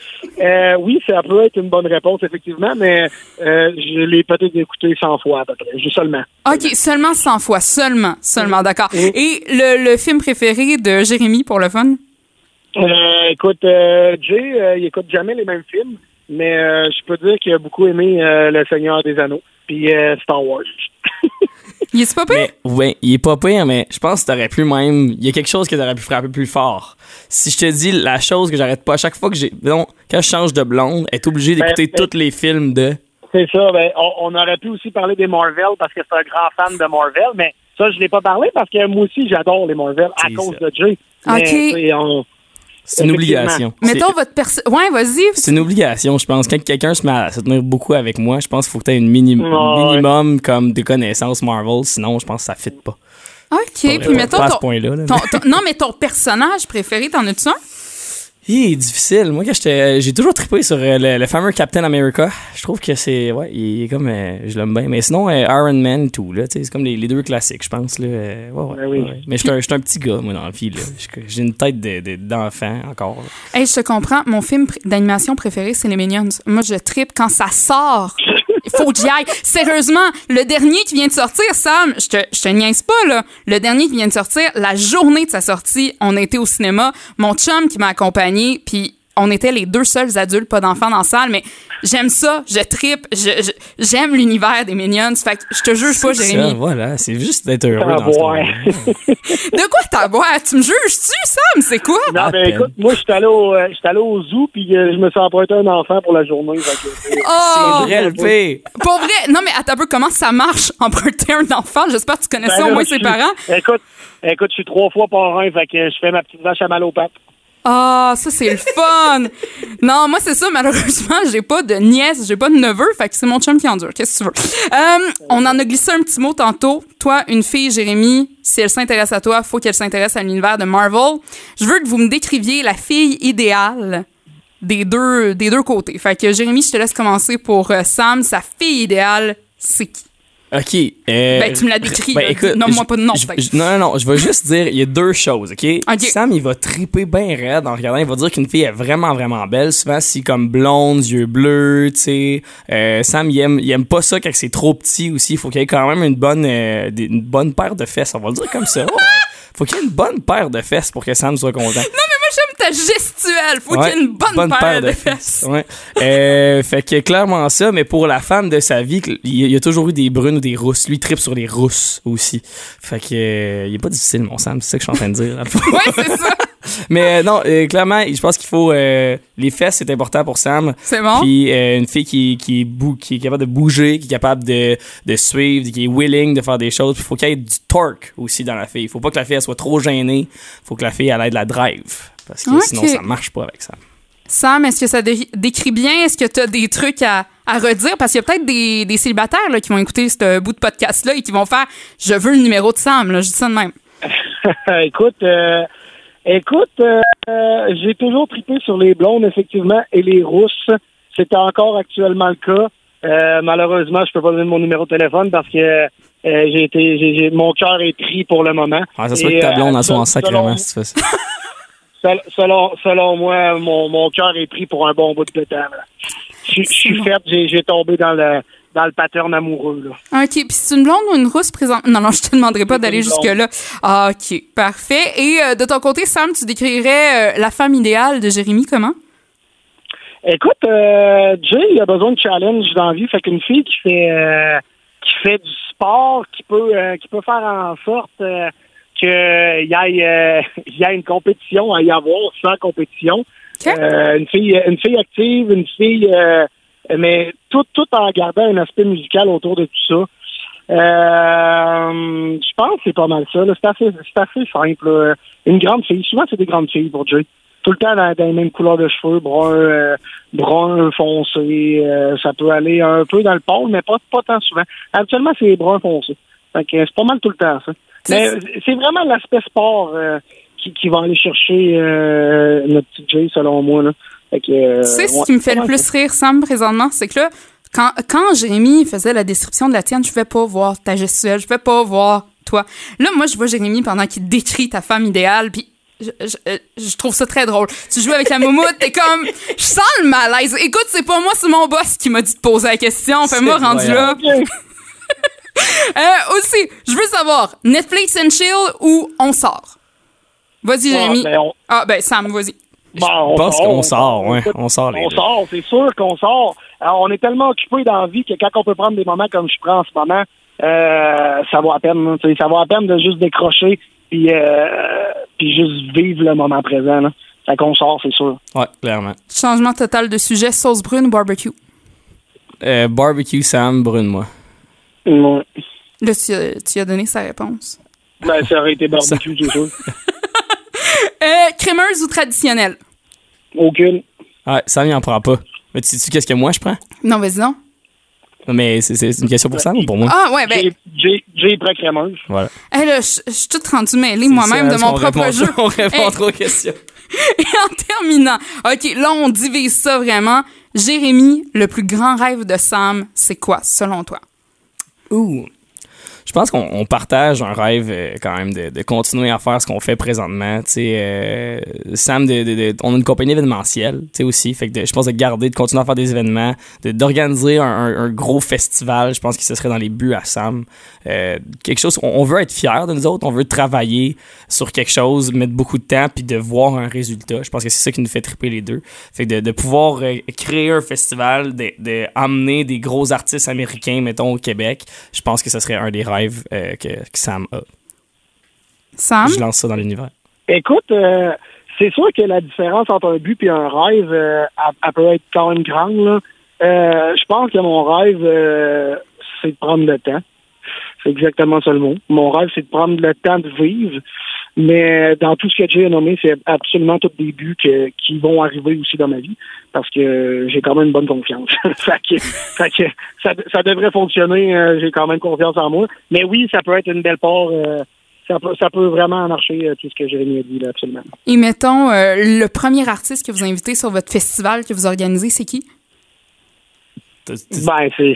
Euh, oui, ça peut être une bonne réponse, effectivement, mais euh, je l'ai peut-être écouté 100 fois à peu près, juste seulement. OK, seulement 100 fois. Seulement. Seulement, d'accord. Et le, le film préféré de Jérémy, pour le fun? Euh, écoute, euh, Jay, euh, il écoute jamais les mêmes films, mais euh, je peux dire qu'il a beaucoup aimé euh, Le Seigneur des Anneaux, puis euh, Star Wars. Il est pas pire? Mais, ouais, il est pas pire, mais je pense que t'aurais pu même. Il y a quelque chose que t'aurais pu frapper plus fort. Si je te dis la chose que j'arrête pas, à chaque fois que j'ai. Non, quand je change de blonde, est obligé d'écouter Ben, ben- tous les films de. C'est ça. Ben, on, on aurait pu aussi parler des Marvel parce que c'est un grand fan de Marvel, mais ça, je l'ai pas parlé parce que moi aussi, j'adore les Marvel à cause ça. de Jay. Mais, Ok. on- C'est une obligation. Mettons votre perso... Ouais, vas-y. C'est une obligation, je pense. Quand quelqu'un se met à se tenir beaucoup avec moi, je pense qu'il faut que tu aies une mini- Ouais. minimum comme de connaissances Marvel, sinon je pense que ça fit pas. OK, puis mettons pas à ce ton, ton- ton- Non, mais ton personnage préféré, t'en as-tu un? Il est difficile. Moi, quand j'étais, j'ai toujours trippé sur euh, le, le fameux Captain America. Je trouve que c'est, ouais, il est comme, euh, je l'aime bien. Mais sinon, euh, Iron Man, tout là, tu sais, c'est comme les, les deux classiques, je pense là. Euh, ouais, ouais, Ben oui. ouais. Mais je suis un, petit gars, moi, dans la vie là. Je- J'ai une tête de- de- d'enfant encore. Hey, je te comprends. Mon film pr- d'animation préféré, c'est Les Minions. Moi, je trippe quand ça sort. Il faut que j'y aille. Sérieusement, le dernier qui vient de sortir, Sam, je te, je te niaise pas, là. Le dernier qui vient de sortir, la journée de sa sortie, on été au cinéma. Mon chum qui m'a accompagné, puis on était les deux seuls adultes, pas d'enfants dans la salle, mais j'aime ça, je trippe, je- je- j'aime l'univers des Minions. Fait que je te juge pas, Ça, Jérémy. voilà, c'est juste d'être heureux dans ce. De quoi t'as boire? Tu me juges-tu, Sam? C'est quoi? Non, À mais peine. écoute, moi, je suis allé au, euh, au zoo, puis euh, je me suis emprunté un enfant pour la journée. fait que, euh, Oh! C'est vrai, le. Pour vrai, non mais attends un peu, comment ça marche emprunter un enfant? J'espère que tu connais ben ça au moins je ses parents. Écoute, écoute, je suis trois fois parrain, fait que je fais ma petite vache à mal aux pattes. Ah, ça c'est le fun! non, moi c'est ça, malheureusement, j'ai pas de nièce, j'ai pas de neveu, fait que c'est mon chum qui endure. Qu'est-ce que tu veux? Euh, on en a glissé un petit mot tantôt. Toi, une fille, Jérémy, si elle s'intéresse à toi, faut qu'elle s'intéresse à l'univers de Marvel. Je veux que vous me décriviez la fille idéale des deux, des deux côtés. Fait que Jérémy, je te laisse commencer pour euh, Sam. Sa fille idéale, c'est qui? OK. euh, Ben, tu me l'as décrit, Ben, écoute, Nomme-moi je- pas de nom, Non, non, non. Je vais juste dire, il y a deux choses, OK? OK. Sam, il va triper bien raide en regardant. Il va dire qu'une fille est vraiment, vraiment belle. Souvent, si comme blonde, yeux bleus, tu sais. Euh, Sam, il aime, il aime pas ça quand c'est trop petit aussi. Il faut qu'il y ait quand même une bonne, euh, une bonne paire de fesses. On va le dire comme ça. Ouais. Faut qu'il y ait une bonne paire de fesses pour que Sam soit content. Non, mais ta gestuelle. Faut Ouais, qu'il y ait une bonne, paire, de fesses. Ouais. Euh, fait que clairement ça, mais pour la femme de sa vie, il y a- toujours eu des brunes ou des rousses. Lui, il tripe sur les rousses aussi. Fait que euh, il est pas difficile, mon Sam, c'est ça que je suis en train de dire. Ouais, c'est ça. mais euh, non, euh, clairement, je pense qu'il faut euh, les fesses, c'est important pour Sam. C'est bon? Puis une fille qui, qui, bou- qui est capable de bouger, qui est capable de, de suivre, qui est willing de faire des choses. Puis il faut qu'il y ait du torque aussi dans la fille. Il faut pas que la fille elle soit trop gênée. faut que la fille elle ait de la drive. Parce que sinon, ça marche pas avec ça. Sam, est-ce que ça dé- décrit bien? Est-ce que tu as des trucs à, à redire? Parce qu'il y a peut-être des, des célibataires là, qui vont écouter ce bout de podcast-là et qui vont faire Je veux le numéro de Sam. Là. Je dis ça de même. écoute, euh, écoute, euh, euh, j'ai toujours trippé sur les blondes, effectivement, et les rousses. C'est encore actuellement le cas. Euh, malheureusement, je peux pas donner mon numéro de téléphone parce que euh, j'ai été, mon cœur est pris pour le moment. Ça se Et, que ta blonde euh, en soit en sacrement si tu fais ça. Sel- Selon, selon moi, mon, mon cœur est pris pour un bon bout de temps. Je suis faite, j'ai, tombé dans le dans le pattern amoureux. Là. OK. Puis c'est une blonde ou une rousse présente? Non, non, je te demanderai pas d'aller jusque-là. Ah, OK. Parfait. Et euh, de ton côté, Sam, tu décrirais euh, la femme idéale de Jérémy comment? Écoute, euh, Jay, il a besoin de challenge dans la vie. Fait qu'une fille qui fait euh, qui fait du sport, qui peut qui peut faire en sorte qu'il y ait euh, il y ait une compétition à y avoir sans compétition. Euh, une fille une fille active, une fille euh, mais tout tout en gardant un aspect musical autour de tout ça. Euh, je pense que c'est pas mal ça. C'est assez, c'est assez simple. là. Une grande fille. Souvent, c'est des grandes filles pour Jay. Tout le temps dans, dans les mêmes couleurs de cheveux, brun, euh, brun foncé. euh, ça peut aller un peu dans le pôle, mais pas, pas tant souvent. Habituellement, c'est brun foncé. Fait que c'est pas mal tout le temps, ça. Mais c'est vraiment l'aspect sport euh, qui, qui va aller chercher euh, notre petit Jay, selon moi. Là. Fait que, euh, Tu sais, ce ouais, qui me fait le plus rire, Sam, présentement, c'est que là, quand, quand Jérémy faisait la description de la tienne, je ne vais pas voir ta gestuelle, je ne vais pas voir toi. Là, moi, je vois Jérémy pendant qu'il décrit ta femme idéale, puis je, je- je trouve ça très drôle. Tu joues avec la moumoute, t'es comme... Je sens le malaise. Écoute, c'est pas moi, c'est mon boss qui m'a dit de poser la question. Fais-moi rendu là. Euh, aussi, je veux savoir, Netflix and chill ou on sort? Vas-y, Ah, Jérémy. ben, on- Ah, ben, Sam, vas-y. Bon, Je pense qu'on sort, ouais. On sort les On deux. sort, c'est sûr qu'on sort. Alors, on est tellement occupé dans la vie que quand on peut prendre des moments comme je prends en ce moment, euh, ça vaut à peine. sais, Ça vaut à peine de juste décrocher puis, euh, puis juste vivre le moment présent. Là. Fait qu'on sort, c'est sûr. Ouais, clairement. Changement total de sujet, sauce brune ou barbecue? Euh, barbecue Sam, brune moi. Ouais. Là, tu, as- tu as donné sa réponse. Ben, ça aurait été barbecue, c'est sûr. Euh, crémeuse ou traditionnelle? Aucune. Ouais, Sam, il en prend pas. Mais tu sais qu'est-ce que moi je prends? Non, vas-y non. Non, Mais c'est une question pour Sam ou pour moi? Ah, ouais, ben, J'ai- prêt crémeuse. Voilà. hey, là, je suis toute rendue mêlée moi-même de C'est ça, mon on propre répond- jeu. On répond Hey. trop aux questions. Et en terminant, OK, là, on divise ça vraiment. Jérémy, le plus grand rêve de Sam, c'est quoi, selon toi? Ooh, Je pense qu'on on partage un rêve euh, quand même de, de continuer à faire ce qu'on fait présentement. Tu sais, euh, Sam, de, de- on a une compagnie événementielle, tu sais aussi. Fait que je pense de garder, de continuer à faire des événements, d'organiser un, un- gros festival. Je pense que ce serait dans les buts à Sam. Euh, quelque chose. On, on veut être fiers de nous autres. On veut travailler sur quelque chose, mettre beaucoup de temps, puis de voir un résultat. Je pense que c'est ça qui nous fait triper les deux. Fait que de, pouvoir euh, créer un festival, de, de amener des gros artistes américains, mettons au Québec, je pense que ce serait un des rêves euh, que, que Sam a. Sam? Je lance ça dans l'univers. Écoute, euh, c'est sûr que la différence entre un but et un rêve, euh, elle, elle peut être quand même grande. Là. Euh, je pense que mon rêve, euh, c'est de prendre le temps. C'est exactement ça le mot. Mon rêve, c'est de prendre le temps de vivre. Mais dans tout ce que j'ai nommé, c'est absolument tous des buts que- qui vont arriver aussi dans ma vie parce que j'ai quand même une bonne confiance. que ça, ça devrait fonctionner. euh, j'ai quand même confiance en moi. Mais oui, ça peut être une belle part. euh, ça, peut, ça peut vraiment marcher euh, tout ce que Jérémy a dit, là, absolument. Et mettons, euh, le premier artiste que vous invitez sur votre festival que vous organisez, c'est qui? Ben, c'est,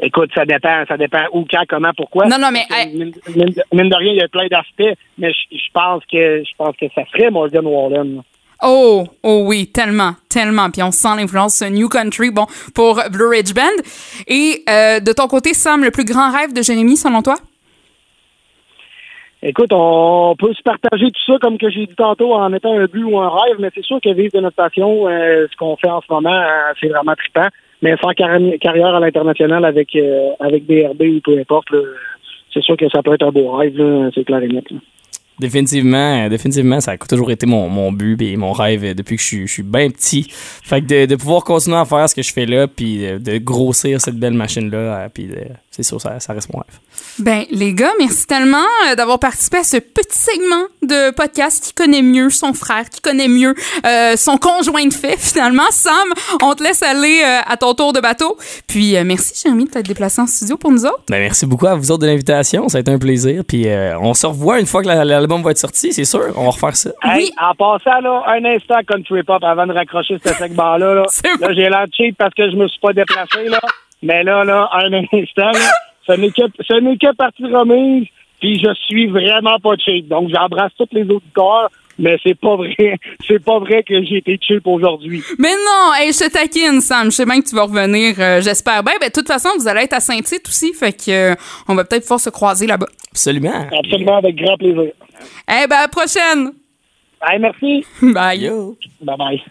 Écoute, ça dépend, ça dépend où, quand, comment, pourquoi. Non, non, mais. Mine, mine de, mine de rien, il y a plein d'aspects, mais je pense que je pense que ça ferait Morgan Wallen. Oh, oh oui, tellement, tellement. Puis on sent l'influence New Country, bon, pour Blue Ridge Band. Et euh, de ton côté, Sam, le plus grand rêve de Jérémy, selon toi? Écoute, on peut se partager tout ça, comme que j'ai dit tantôt, en étant un but ou un rêve, mais c'est sûr que vivre de notre passion, euh, ce qu'on fait en ce moment, euh, c'est vraiment trippant. Mais faire carri- carrière à l'international avec euh, avec BRB ou peu importe, c'est sûr que ça peut être un beau rêve, c'est clair et net. là. Définitivement, définitivement, ça a toujours été mon, mon but et mon rêve depuis que je suis, je suis bien petit. Fait que de, de pouvoir continuer à faire ce que je fais là, puis de grossir cette belle machine-là, euh, puis euh, c'est sûr, ça, ça reste mon rêve. Ben, les gars, merci tellement euh, d'avoir participé à ce petit segment de podcast qui connaît mieux son frère, qui connaît mieux euh, son conjoint de fait, finalement. Sam, on te laisse aller euh, à ton tour de bateau. Puis, euh, merci, Jérémy, de t'être déplacé en studio pour nous autres. Ben, merci beaucoup à vous autres de l'invitation, ça a été un plaisir. Puis euh, on se revoit une fois que la- l'album va être sorti, c'est sûr, on va refaire ça. Hey, Oui. en passant, là, un instant country pop avant de raccrocher ce segment-là. Là, là j'ai l'air cheap parce que je me suis pas déplacé, là. Mais là, là, un instant, là, ce n'est que, ce n'est que partie remise, puis je suis vraiment pas cheap. Donc, j'embrasse tous les auditeurs, mais c'est pas vrai. C'est pas vrai que j'ai été cheap aujourd'hui. Mais non, hey, je te taquine, Sam. Je sais bien que tu vas revenir, euh, j'espère bien. Ben, de toute façon, vous allez être à Saint-Tite aussi, fait que euh, on va peut-être pouvoir se croiser là-bas. Absolument. Absolument, avec grand plaisir. Eh ben, à la prochaine! Hey, merci. Bye! Yo. Bye bye.